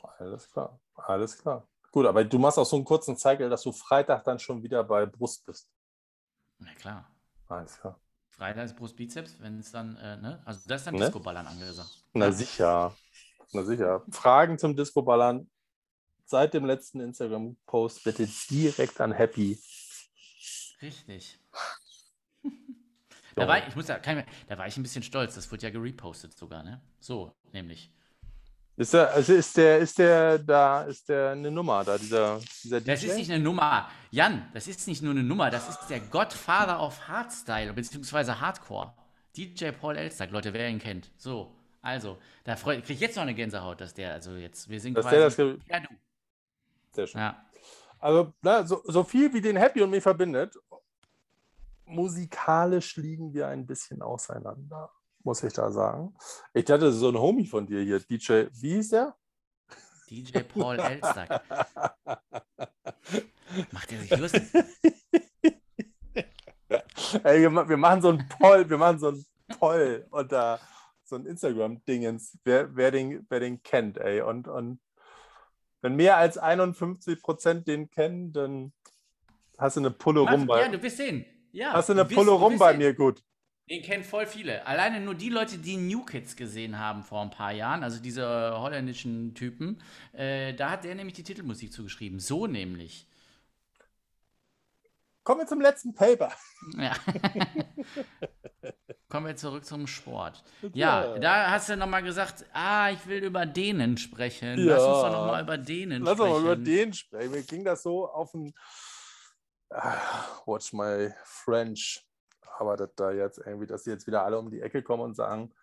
Alles klar, alles klar. Gut, aber du machst auch so einen kurzen Cycle, dass du Freitag dann schon wieder bei Brust bist. Na klar. Alles klar. Freitag ist Brust Bizeps, wenn es dann, äh, ne? Also das ist dann ne? Disco-Ballern angesagt. Na sicher. Na sicher. Fragen zum Disco-Ballern seit dem letzten Instagram-Post bitte direkt an Happy. Richtig. *laughs* da war ich, ich muss ja, da war ich ein bisschen stolz. Das wurde ja gerepostet sogar, ne? So, nämlich. Ist der, also ist der, ist der da, ist der eine Nummer da, dieser, dieser DJ? Das ist nicht eine Nummer. Jan, das ist nicht nur eine Nummer, das ist der Godfather of Hardstyle, beziehungsweise Hardcore. DJ Paul Elstag, Leute, wer ihn kennt. So, also, da kriege ich jetzt noch eine Gänsehaut, dass der, also jetzt, wir sind dass quasi. Der das ja, du. Sehr schön. Ja. Also, na, so, so viel wie den Happy und mich verbindet, musikalisch liegen wir ein bisschen auseinander muss ich da sagen. Ich hatte so einen Homie von dir hier, DJ, wie hieß der? DJ Paul Elstack. Macht er sich lustig? *laughs* Ey, wir machen so ein Poll, wir machen so ein Poll unter so ein Instagram-Dingens, wer, wer, den, wer den kennt, ey. Und, und wenn mehr als 51 Prozent den kennen, dann hast du eine Pulle rum bei. Ja, du bist den. Ja, hast du eine Pulle rum bei mir, gut. Den kennen voll viele. Alleine nur die Leute, die New Kids gesehen haben vor ein paar Jahren, also diese holländischen Typen, äh, da hat der nämlich die Titelmusik zugeschrieben. So nämlich. Kommen wir zum letzten Paper. Ja. *laughs* Kommen wir zurück zum Sport. Ja, ja. da hast du nochmal gesagt, ah, ich will über denen sprechen. Ja. Lass uns doch nochmal über denen Lass sprechen. Lass uns mal über denen sprechen. Mir ging das so auf ein uh, Watch my French aber dass da jetzt irgendwie, dass sie jetzt wieder alle um die Ecke kommen und sagen,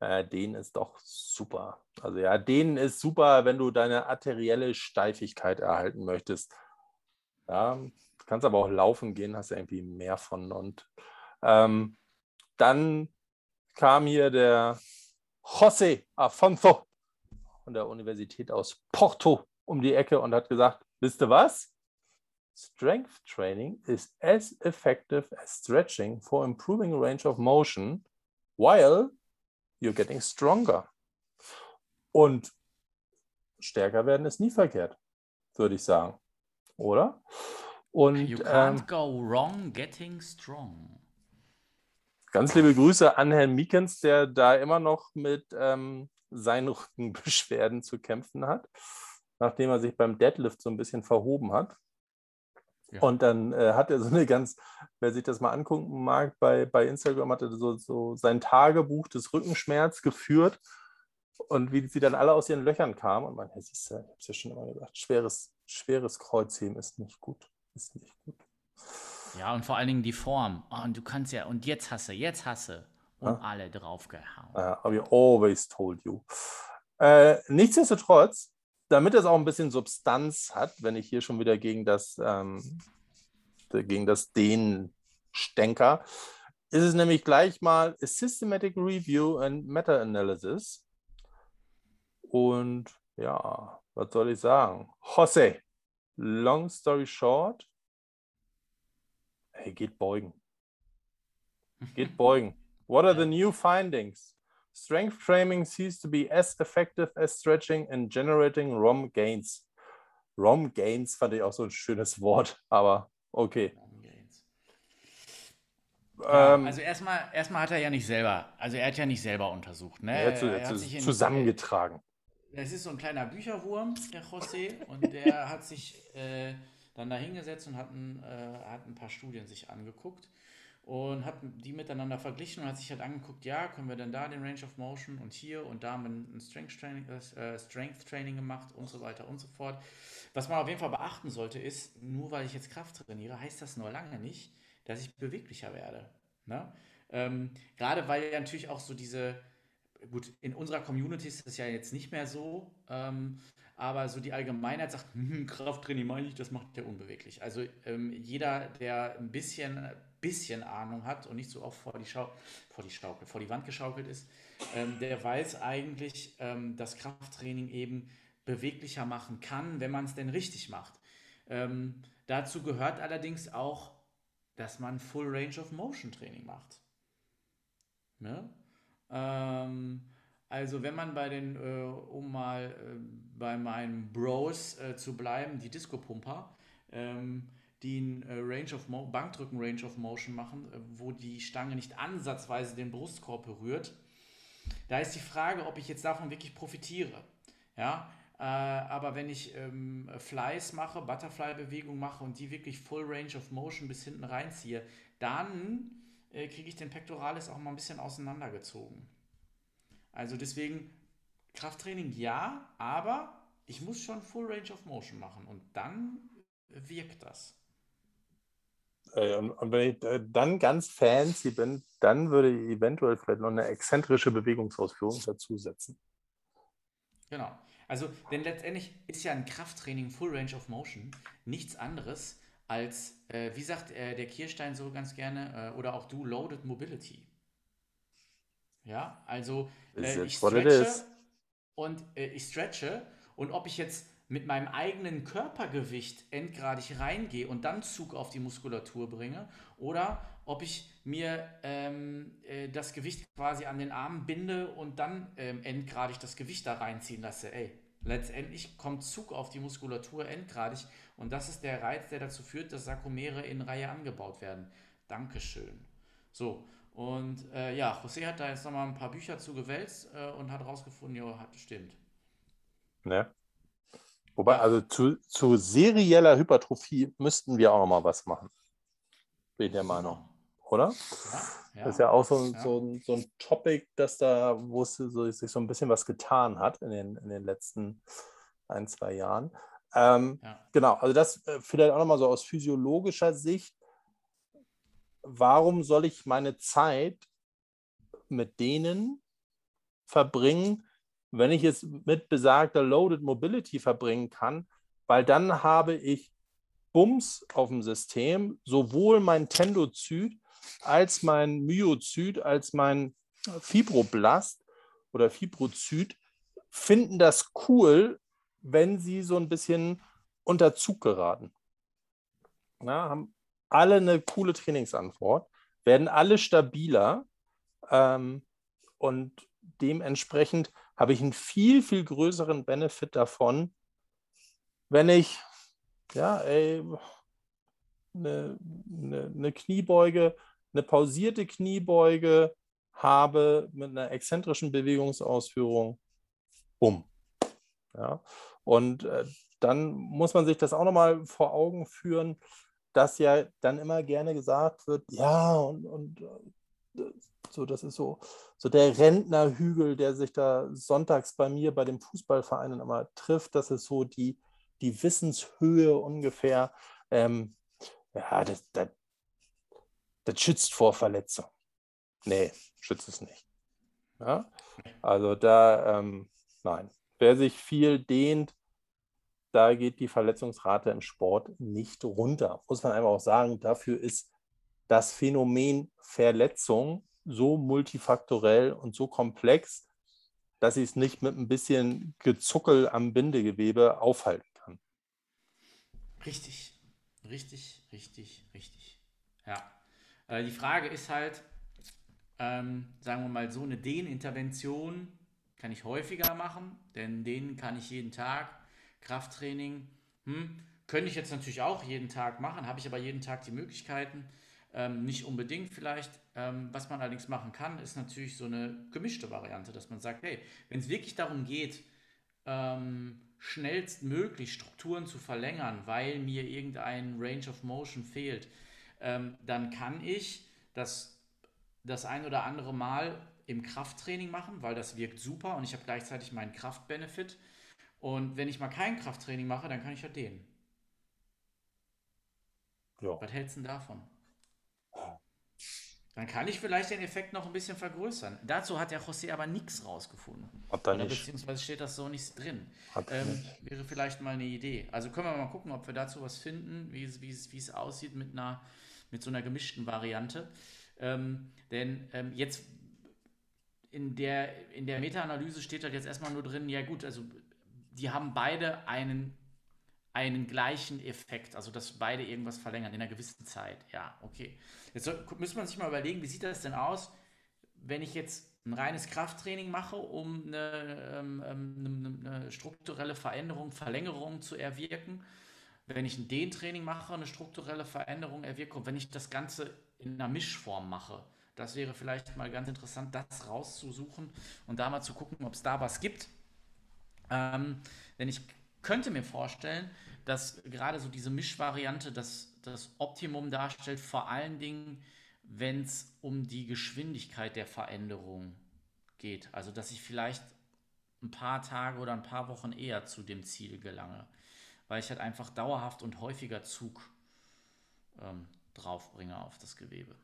äh, denen ist doch super. Also ja, denen ist super, wenn du deine arterielle Steifigkeit erhalten möchtest. Ja, kannst aber auch laufen gehen, hast irgendwie mehr von. Und ähm, dann kam hier der José Afonso von der Universität aus Porto um die Ecke und hat gesagt, wisst ihr was? Strength training is as effective as stretching for improving range of motion while you're getting stronger. Und stärker werden ist nie verkehrt, würde ich sagen. Oder? Und, you can't ähm, go wrong getting strong. Ganz liebe Grüße an Herrn Miekens, der da immer noch mit ähm, seinen Rückenbeschwerden zu kämpfen hat, nachdem er sich beim Deadlift so ein bisschen verhoben hat. Und dann äh, hat er so eine ganz, wer sich das mal angucken mag, bei, bei Instagram hat er so, so sein Tagebuch des Rückenschmerz geführt. Und wie sie dann alle aus ihren Löchern kamen und man, ja, siehst du, ich habe es ja schon immer gesagt, schweres, schweres Kreuzheben ist nicht gut. Ist nicht gut. Ja, und vor allen Dingen die Form. Oh, und du kannst ja, und jetzt hasse, jetzt hasse. Und ja. alle draufgehauen. Uh, we always told you. Äh, nichtsdestotrotz, damit es auch ein bisschen Substanz hat, wenn ich hier schon wieder gegen das, ähm, gegen das Den-Stänker, ist es nämlich gleich mal a Systematic Review and Meta-Analysis. Und ja, was soll ich sagen? Jose, long story short, hey, geht beugen. Geht beugen. What are the new findings? Strength training seems to be as effective as stretching in generating ROM gains. ROM gains fand ich auch so ein schönes Wort, aber okay. Ja, ähm, also erstmal, erstmal hat er ja nicht selber, also er hat ja nicht selber untersucht. Ne? Er hat, er hat sich zusammengetragen. Es ist so ein kleiner Bücherwurm, der José, und der *laughs* hat sich äh, dann da hingesetzt und hat ein, äh, hat ein paar Studien sich angeguckt und hat die miteinander verglichen und hat sich halt angeguckt, ja, können wir denn da den Range of Motion und hier und da ein Strength Training, äh, Strength Training gemacht und so weiter und so fort. Was man auf jeden Fall beachten sollte, ist, nur weil ich jetzt Kraft trainiere, heißt das nur lange nicht, dass ich beweglicher werde. Ne? Ähm, gerade weil ja natürlich auch so diese, gut, in unserer Community ist das ja jetzt nicht mehr so, ähm, aber so die Allgemeinheit sagt, hm, *laughs* Krafttraining meine ich, das macht der unbeweglich. Also ähm, jeder, der ein bisschen, bisschen Ahnung hat und nicht so oft vor die, Schau vor die Schaukel, vor die Wand geschaukelt ist, ähm, der weiß eigentlich, ähm, dass Krafttraining eben beweglicher machen kann, wenn man es denn richtig macht. Ähm, dazu gehört allerdings auch, dass man Full Range of Motion Training macht. Ne? Ähm, also wenn man bei den, äh, um mal äh, bei meinen Bros äh, zu bleiben, die Disco-Pumper, ein äh, Range of Mo Bankdrücken Range of Motion machen, äh, wo die Stange nicht ansatzweise den Brustkorb berührt, da ist die Frage, ob ich jetzt davon wirklich profitiere. Ja, äh, aber wenn ich ähm, Flies mache, Butterfly-Bewegung mache und die wirklich Full Range of Motion bis hinten reinziehe, dann kriege ich den Pectoralis auch mal ein bisschen auseinandergezogen. Also deswegen Krafttraining ja, aber ich muss schon Full Range of Motion machen und dann wirkt das. Äh, und wenn ich äh, dann ganz fancy bin, dann würde ich eventuell vielleicht noch eine exzentrische Bewegungsausführung dazusetzen. Genau. Also, denn letztendlich ist ja ein Krafttraining Full Range of Motion nichts anderes als, äh, wie sagt äh, der Kirstein so ganz gerne, äh, oder auch du, Loaded Mobility. Ja, also äh, ich stretche und ich stretche und ob ich jetzt mit meinem eigenen Körpergewicht endgradig reingehe und dann Zug auf die Muskulatur bringe oder ob ich mir ähm, äh, das Gewicht quasi an den Armen binde und dann ähm, endgradig das Gewicht da reinziehen lasse. Ey, letztendlich kommt Zug auf die Muskulatur endgradig und das ist der Reiz, der dazu führt, dass Sarkomere in Reihe angebaut werden. Dankeschön. So, und äh, ja, José hat da jetzt nochmal ein paar Bücher zugewälzt äh, und hat rausgefunden, ja, hat stimmt. Ne? Wobei, also zu, zu serieller Hypertrophie müssten wir auch nochmal was machen. Bin ich der Meinung. Oder? Ja, ja. Das ist ja auch so, ja. so, ein, so ein Topic, dass da, wo es so, sich so ein bisschen was getan hat in den, in den letzten ein, zwei Jahren. Ähm, genau, also das äh, vielleicht auch nochmal so aus physiologischer Sicht warum soll ich meine Zeit mit denen verbringen, wenn ich es mit besagter Loaded Mobility verbringen kann, weil dann habe ich Bums auf dem System, sowohl mein Tendozyt als mein Myozyt, als mein Fibroblast oder Fibrozyt finden das cool, wenn sie so ein bisschen unter Zug geraten. Na, haben, alle eine coole Trainingsantwort, werden alle stabiler ähm, und dementsprechend habe ich einen viel, viel größeren Benefit davon, wenn ich ja, ey, eine, eine, eine Kniebeuge, eine pausierte Kniebeuge habe mit einer exzentrischen Bewegungsausführung. Bumm. Ja, und äh, dann muss man sich das auch nochmal vor Augen führen dass ja dann immer gerne gesagt wird, ja, und, und so, das ist so, so der Rentnerhügel, der sich da sonntags bei mir bei dem Fußballverein immer trifft. Das ist so die, die Wissenshöhe ungefähr. Ähm, ja, das, das, das schützt vor Verletzung. Nee, schützt es nicht. Ja? Also da, ähm, nein. Wer sich viel dehnt, da geht die Verletzungsrate im Sport nicht runter. Muss man einfach auch sagen, dafür ist das Phänomen Verletzung so multifaktorell und so komplex, dass ich es nicht mit ein bisschen Gezuckel am Bindegewebe aufhalten kann. Richtig, richtig, richtig, richtig. Ja. Äh, die Frage ist halt, ähm, sagen wir mal, so eine Dehnintervention kann ich häufiger machen, denn den kann ich jeden Tag. Krafttraining, hm, könnte ich jetzt natürlich auch jeden Tag machen, habe ich aber jeden Tag die Möglichkeiten. Ähm, nicht unbedingt vielleicht. Ähm, was man allerdings machen kann, ist natürlich so eine gemischte Variante, dass man sagt, hey, wenn es wirklich darum geht, ähm, schnellstmöglich Strukturen zu verlängern, weil mir irgendein Range of Motion fehlt, ähm, dann kann ich das das ein oder andere Mal im Krafttraining machen, weil das wirkt super und ich habe gleichzeitig meinen Kraftbenefit. Und wenn ich mal kein Krafttraining mache, dann kann ich ja dehnen. Ja. Was hältst du denn davon? Dann kann ich vielleicht den Effekt noch ein bisschen vergrößern. Dazu hat der José aber nichts rausgefunden. Hat er nicht. Beziehungsweise steht das so nicht drin. Ähm, wäre vielleicht mal eine Idee. Also können wir mal gucken, ob wir dazu was finden, wie es, wie es, wie es aussieht mit, einer, mit so einer gemischten Variante. Ähm, denn ähm, jetzt in der, in der Meta-Analyse steht halt jetzt erstmal nur drin, ja gut, also die haben beide einen einen gleichen Effekt, also dass beide irgendwas verlängern in einer gewissen Zeit. Ja, okay. Jetzt soll, müsste man sich mal überlegen, wie sieht das denn aus, wenn ich jetzt ein reines Krafttraining mache, um eine, ähm, ähm, eine, eine strukturelle Veränderung, Verlängerung zu erwirken. Wenn ich ein Dehntraining mache, eine strukturelle Veränderung erwirke. Und wenn ich das Ganze in einer Mischform mache, das wäre vielleicht mal ganz interessant, das rauszusuchen und da mal zu gucken, ob es da was gibt. Ähm, denn ich könnte mir vorstellen, dass gerade so diese Mischvariante das, das Optimum darstellt, vor allen Dingen, wenn es um die Geschwindigkeit der Veränderung geht. Also, dass ich vielleicht ein paar Tage oder ein paar Wochen eher zu dem Ziel gelange, weil ich halt einfach dauerhaft und häufiger Zug ähm, draufbringe auf das Gewebe.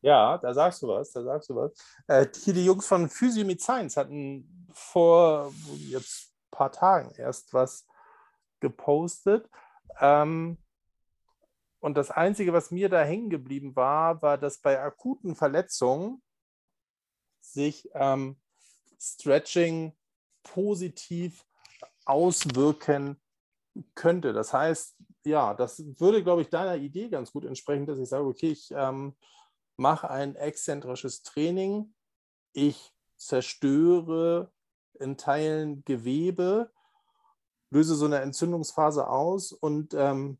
Ja, da sagst du was, da sagst du was. Äh, hier die Jungs von Physio mit Science hatten vor jetzt paar Tagen erst was gepostet. Ähm, und das Einzige, was mir da hängen geblieben war, war, dass bei akuten Verletzungen sich ähm, Stretching positiv auswirken könnte. Das heißt, ja, das würde, glaube ich, deiner Idee ganz gut entsprechen, dass ich sage, okay, ich ähm, mache ein exzentrisches Training, ich zerstöre in Teilen Gewebe, löse so eine Entzündungsphase aus und ähm,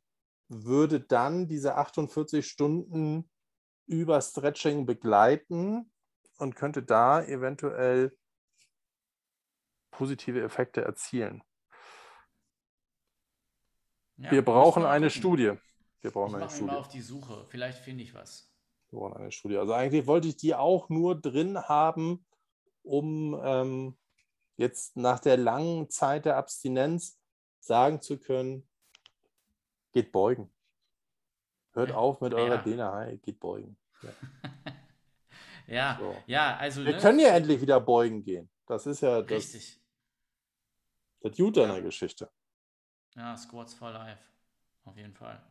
würde dann diese 48 Stunden über Stretching begleiten und könnte da eventuell positive Effekte erzielen. Ja, wir brauchen eine. Studie. Wir brauchen ich eine Studie. mal auf die Suche. Vielleicht finde ich was. Wir brauchen eine Studie. Also eigentlich wollte ich die auch nur drin haben, um ähm, jetzt nach der langen Zeit der Abstinenz sagen zu können, geht beugen. Hört auf mit eurer ja. Dehnerei, geht beugen. Ja, *laughs* ja, so. ja, also. Wir ne? können ja endlich wieder beugen gehen. Das ist ja das, Richtig. das Gute ja. an der Geschichte. Ja, Squats for Life. Auf jeden Fall.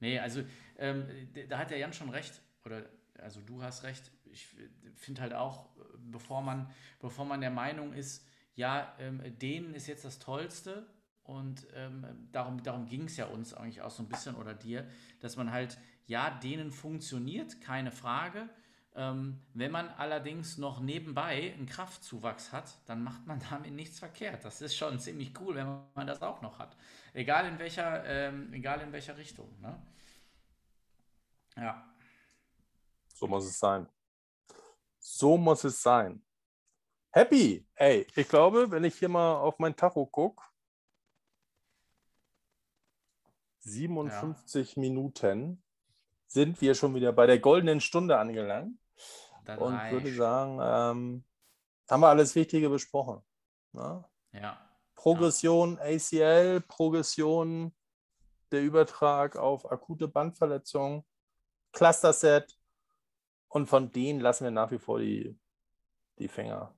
Nee, also ähm, da hat der Jan schon recht. Oder also du hast recht. Ich finde halt auch, bevor man, bevor man der Meinung ist, ja, ähm, denen ist jetzt das Tollste und ähm, darum, darum ging es ja uns eigentlich auch so ein bisschen oder dir, dass man halt, ja, denen funktioniert, keine Frage. Ähm, wenn man allerdings noch nebenbei einen Kraftzuwachs hat, dann macht man damit nichts verkehrt. Das ist schon ziemlich cool, wenn man das auch noch hat. Egal in welcher, ähm, egal in welcher Richtung. Ne? Ja. So muss es sein. So muss es sein. Happy. Ey, ich glaube, wenn ich hier mal auf mein Tacho gucke, 57 ja. Minuten sind wir schon wieder bei der goldenen Stunde angelangt Dann und reicht. würde sagen, ähm, haben wir alles Wichtige besprochen. Ne? Ja. Progression ACL, Progression der Übertrag auf akute Bandverletzungen, Cluster-Set und von denen lassen wir nach wie vor die, die Finger.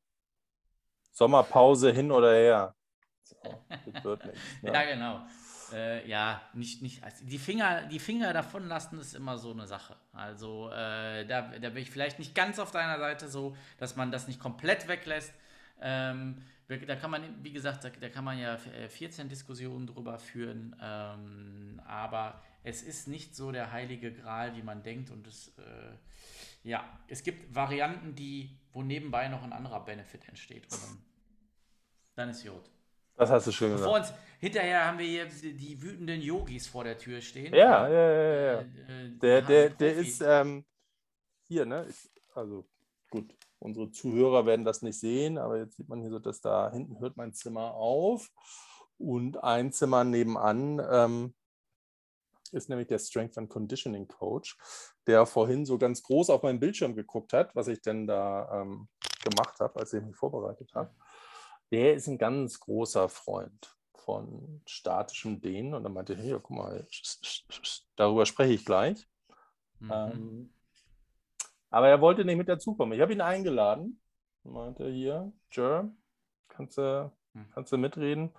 Sommerpause hin oder her. So, *laughs* das wird nichts. Ne? Ja, genau. Äh, ja, nicht, nicht, also die Finger, die Finger davon lassen ist immer so eine Sache. Also äh, da, da bin ich vielleicht nicht ganz auf deiner Seite so, dass man das nicht komplett weglässt. Ähm, da kann man, wie gesagt, da, da kann man ja äh, 14 Diskussionen drüber führen, ähm, aber es ist nicht so der heilige Gral, wie man denkt und es, äh, ja, es gibt Varianten, die, wo nebenbei noch ein anderer Benefit entsteht dann, dann ist gut. Das hast du schön Vor gesagt. uns, hinterher haben wir hier die, wütenden Yogis vor der Tür stehen. Ja, ja, ja, ja. Äh, äh, Der, der, der ist ähm, hier, ne? Ich, also gut, unsere Zuhörer werden das nicht sehen, aber jetzt sieht man hier so, dass da hinten hört mein Zimmer auf und ein Zimmer nebenan ähm, ist nämlich der Strength and Conditioning Coach, der vorhin so ganz groß auf meinen Bildschirm geguckt hat, was ich denn da ähm, gemacht habe, als ich mich vorbereitet habe. Der ist ein ganz großer Freund von statischem Dehnen und dann meinte er, hier, guck mal, darüber spreche ich gleich. Mhm. Ähm, aber er wollte nicht mit dazukommen. Ich habe ihn eingeladen. Meinte hier, Jer, kannst du, Hm. kannst du mitreden?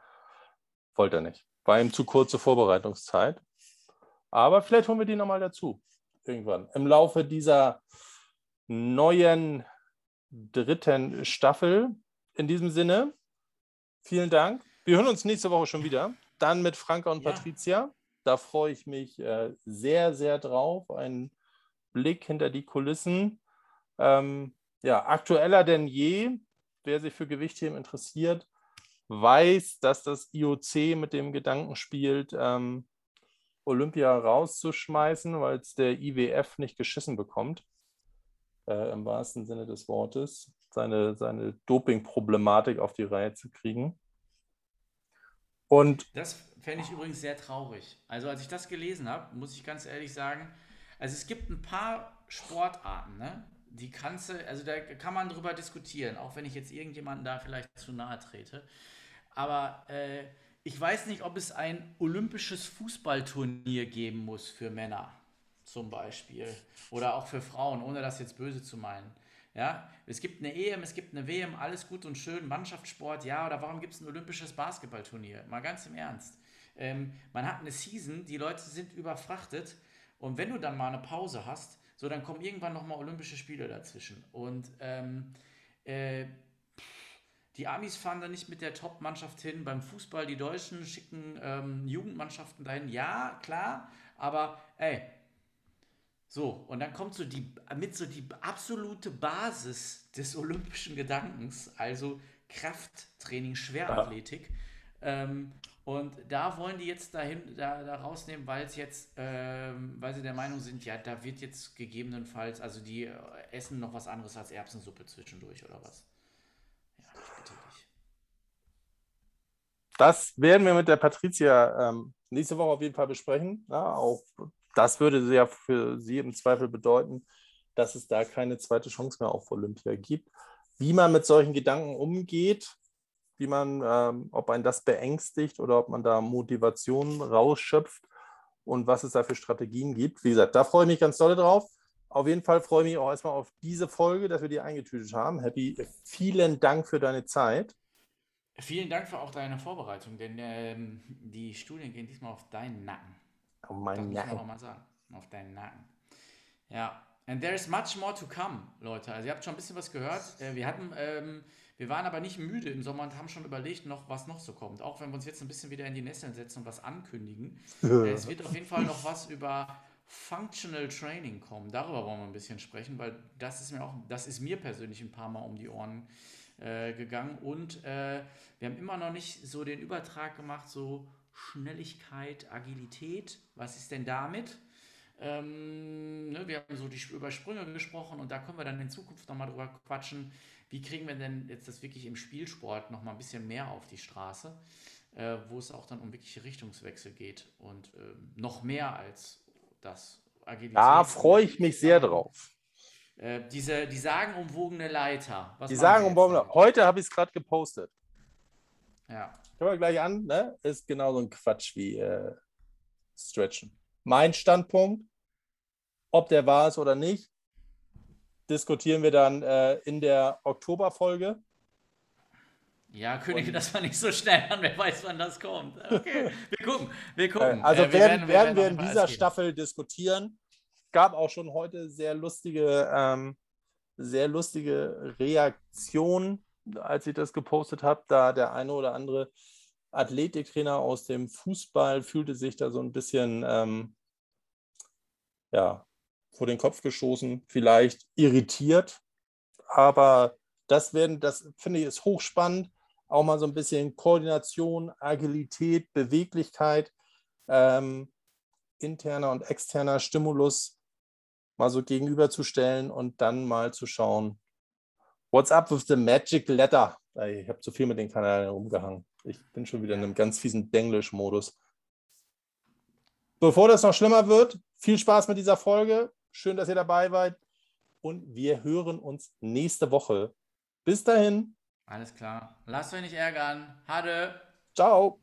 Wollte er nicht. War ihm zu kurze Vorbereitungszeit. Aber vielleicht holen wir die nochmal dazu. Irgendwann. Im Laufe dieser neuen dritten Staffel. In diesem Sinne, vielen Dank. Wir hören uns nächste Woche schon wieder. Dann mit Franka und Ja. Patricia. Da freue ich mich äh, sehr, sehr drauf. Ein Blick hinter die Kulissen. Ähm, ja, aktueller denn je. Wer sich für Gewichtheben interessiert, weiß, dass das IOC mit dem Gedanken spielt, ähm, Olympia rauszuschmeißen, weil es der IWF nicht geschissen bekommt. Äh, Im wahrsten Sinne des Wortes. Seine, seine Doping-Problematik auf die Reihe zu kriegen. Und Das fände ich übrigens sehr traurig. Also als ich das gelesen habe, muss ich ganz ehrlich sagen, also es gibt ein paar Sportarten, ne? Die kannst du, also da kann man drüber diskutieren, auch wenn ich jetzt irgendjemanden da vielleicht zu nahe trete. Aber äh, ich weiß nicht, ob es ein olympisches Fußballturnier geben muss für Männer, zum Beispiel. Oder auch für Frauen, ohne das jetzt böse zu meinen. Ja, es gibt eine EM, es gibt eine WM, alles gut und schön, Mannschaftssport, ja, oder warum gibt es ein olympisches Basketballturnier? Mal ganz im Ernst. Ähm, man hat eine Season, die Leute sind überfrachtet und wenn du dann mal eine Pause hast, so dann kommen irgendwann nochmal Olympische Spiele dazwischen. Und ähm, äh, die Amis fahren da nicht mit der Top-Mannschaft hin. Beim Fußball, die Deutschen schicken ähm, Jugendmannschaften dahin. Ja, klar, aber ey, so, und dann kommt so die, mit so die absolute Basis des olympischen Gedankens, also Krafttraining, Schwerathletik. Ähm, und da wollen die jetzt dahin, da, da rausnehmen, weil es jetzt, ähm, weil sie der Meinung sind, ja, da wird jetzt gegebenenfalls, also die äh, essen noch was anderes als Erbsensuppe zwischendurch oder was. Bitte dich. das werden wir mit der Patricia ähm, nächste Woche auf jeden Fall besprechen. Ja, auch das würde ja für sie im Zweifel bedeuten, dass es da keine zweite Chance mehr auf Olympia gibt. Wie man mit solchen Gedanken umgeht, wie man, ähm, ob ein das beängstigt oder ob man da Motivation rausschöpft und was es da für Strategien gibt. Wie gesagt, da freue ich mich ganz doll drauf. Auf jeden Fall freue ich mich auch erstmal auf diese Folge, dass wir die eingetütet haben. Happy, vielen Dank für deine Zeit. Vielen Dank für auch deine Vorbereitung, denn ähm, die Studien gehen diesmal auf deinen Nacken. Oh Das mein muss man auch Nacken. mal sagen. Auf deinen Nacken. Ja. And there is much more to come, Leute. Also ihr habt schon ein bisschen was gehört. Äh, wir hatten, ähm, wir waren aber nicht müde im Sommer und haben schon überlegt, noch, was noch so kommt. Auch wenn wir uns jetzt ein bisschen wieder in die Nesseln setzen und was ankündigen. *laughs* Äh, es wird auf jeden Fall noch was über Functional Training kommen. Darüber wollen wir ein bisschen sprechen, weil das ist mir auch, das ist mir persönlich ein paar Mal um die Ohren äh, gegangen. Und äh, wir haben immer noch nicht so den Übertrag gemacht, so Schnelligkeit, Agilität. Was ist denn damit? Ähm, ne, wir haben so die, über Sprünge gesprochen und da können wir dann in Zukunft nochmal drüber quatschen. Wie kriegen wir denn jetzt das wirklich im Spielsport nochmal ein bisschen mehr auf die Straße, äh, wo es auch dann um wirkliche Richtungswechsel geht und ähm, noch mehr als das, Agilität. Da freue ich mich sehr drauf. Äh, diese, die sagenumwogene Leiter. Was die sagenumwogene Leiter. Heute habe ich es gerade gepostet. Ja. Können wir gleich an, ne? Ist genauso ein Quatsch wie äh, Stretchen. Mein Standpunkt, ob der war es oder nicht, diskutieren wir dann äh, in der Oktoberfolge. Ja, kündige das mal nicht so schnell an, wer weiß, wann das kommt. Okay, *laughs* wir gucken, wir gucken. Also äh, wir werden, werden, wir, werden wir in dieser Staffel diskutieren. Gab auch schon heute sehr lustige, ähm, sehr lustige Reaktionen, als ich das gepostet habe. Da der eine oder andere Athletiktrainer aus dem Fußball fühlte sich da so ein bisschen ähm, ja, vor den Kopf gestoßen, vielleicht irritiert. Aber das werden, das finde ich ist hochspannend auch mal so ein bisschen Koordination, Agilität, Beweglichkeit, ähm, interner und externer Stimulus mal so gegenüberzustellen und dann mal zu schauen, what's up with the magic letter? Ich habe zu viel mit den Kanälen rumgehangen. Ich bin schon wieder in einem ganz fiesen Denglisch-Modus. Bevor das noch schlimmer wird, viel Spaß mit dieser Folge. Schön, dass ihr dabei wart. Und wir hören uns nächste Woche. Bis dahin. Alles klar. Lasst euch nicht ärgern. Hade. Ciao.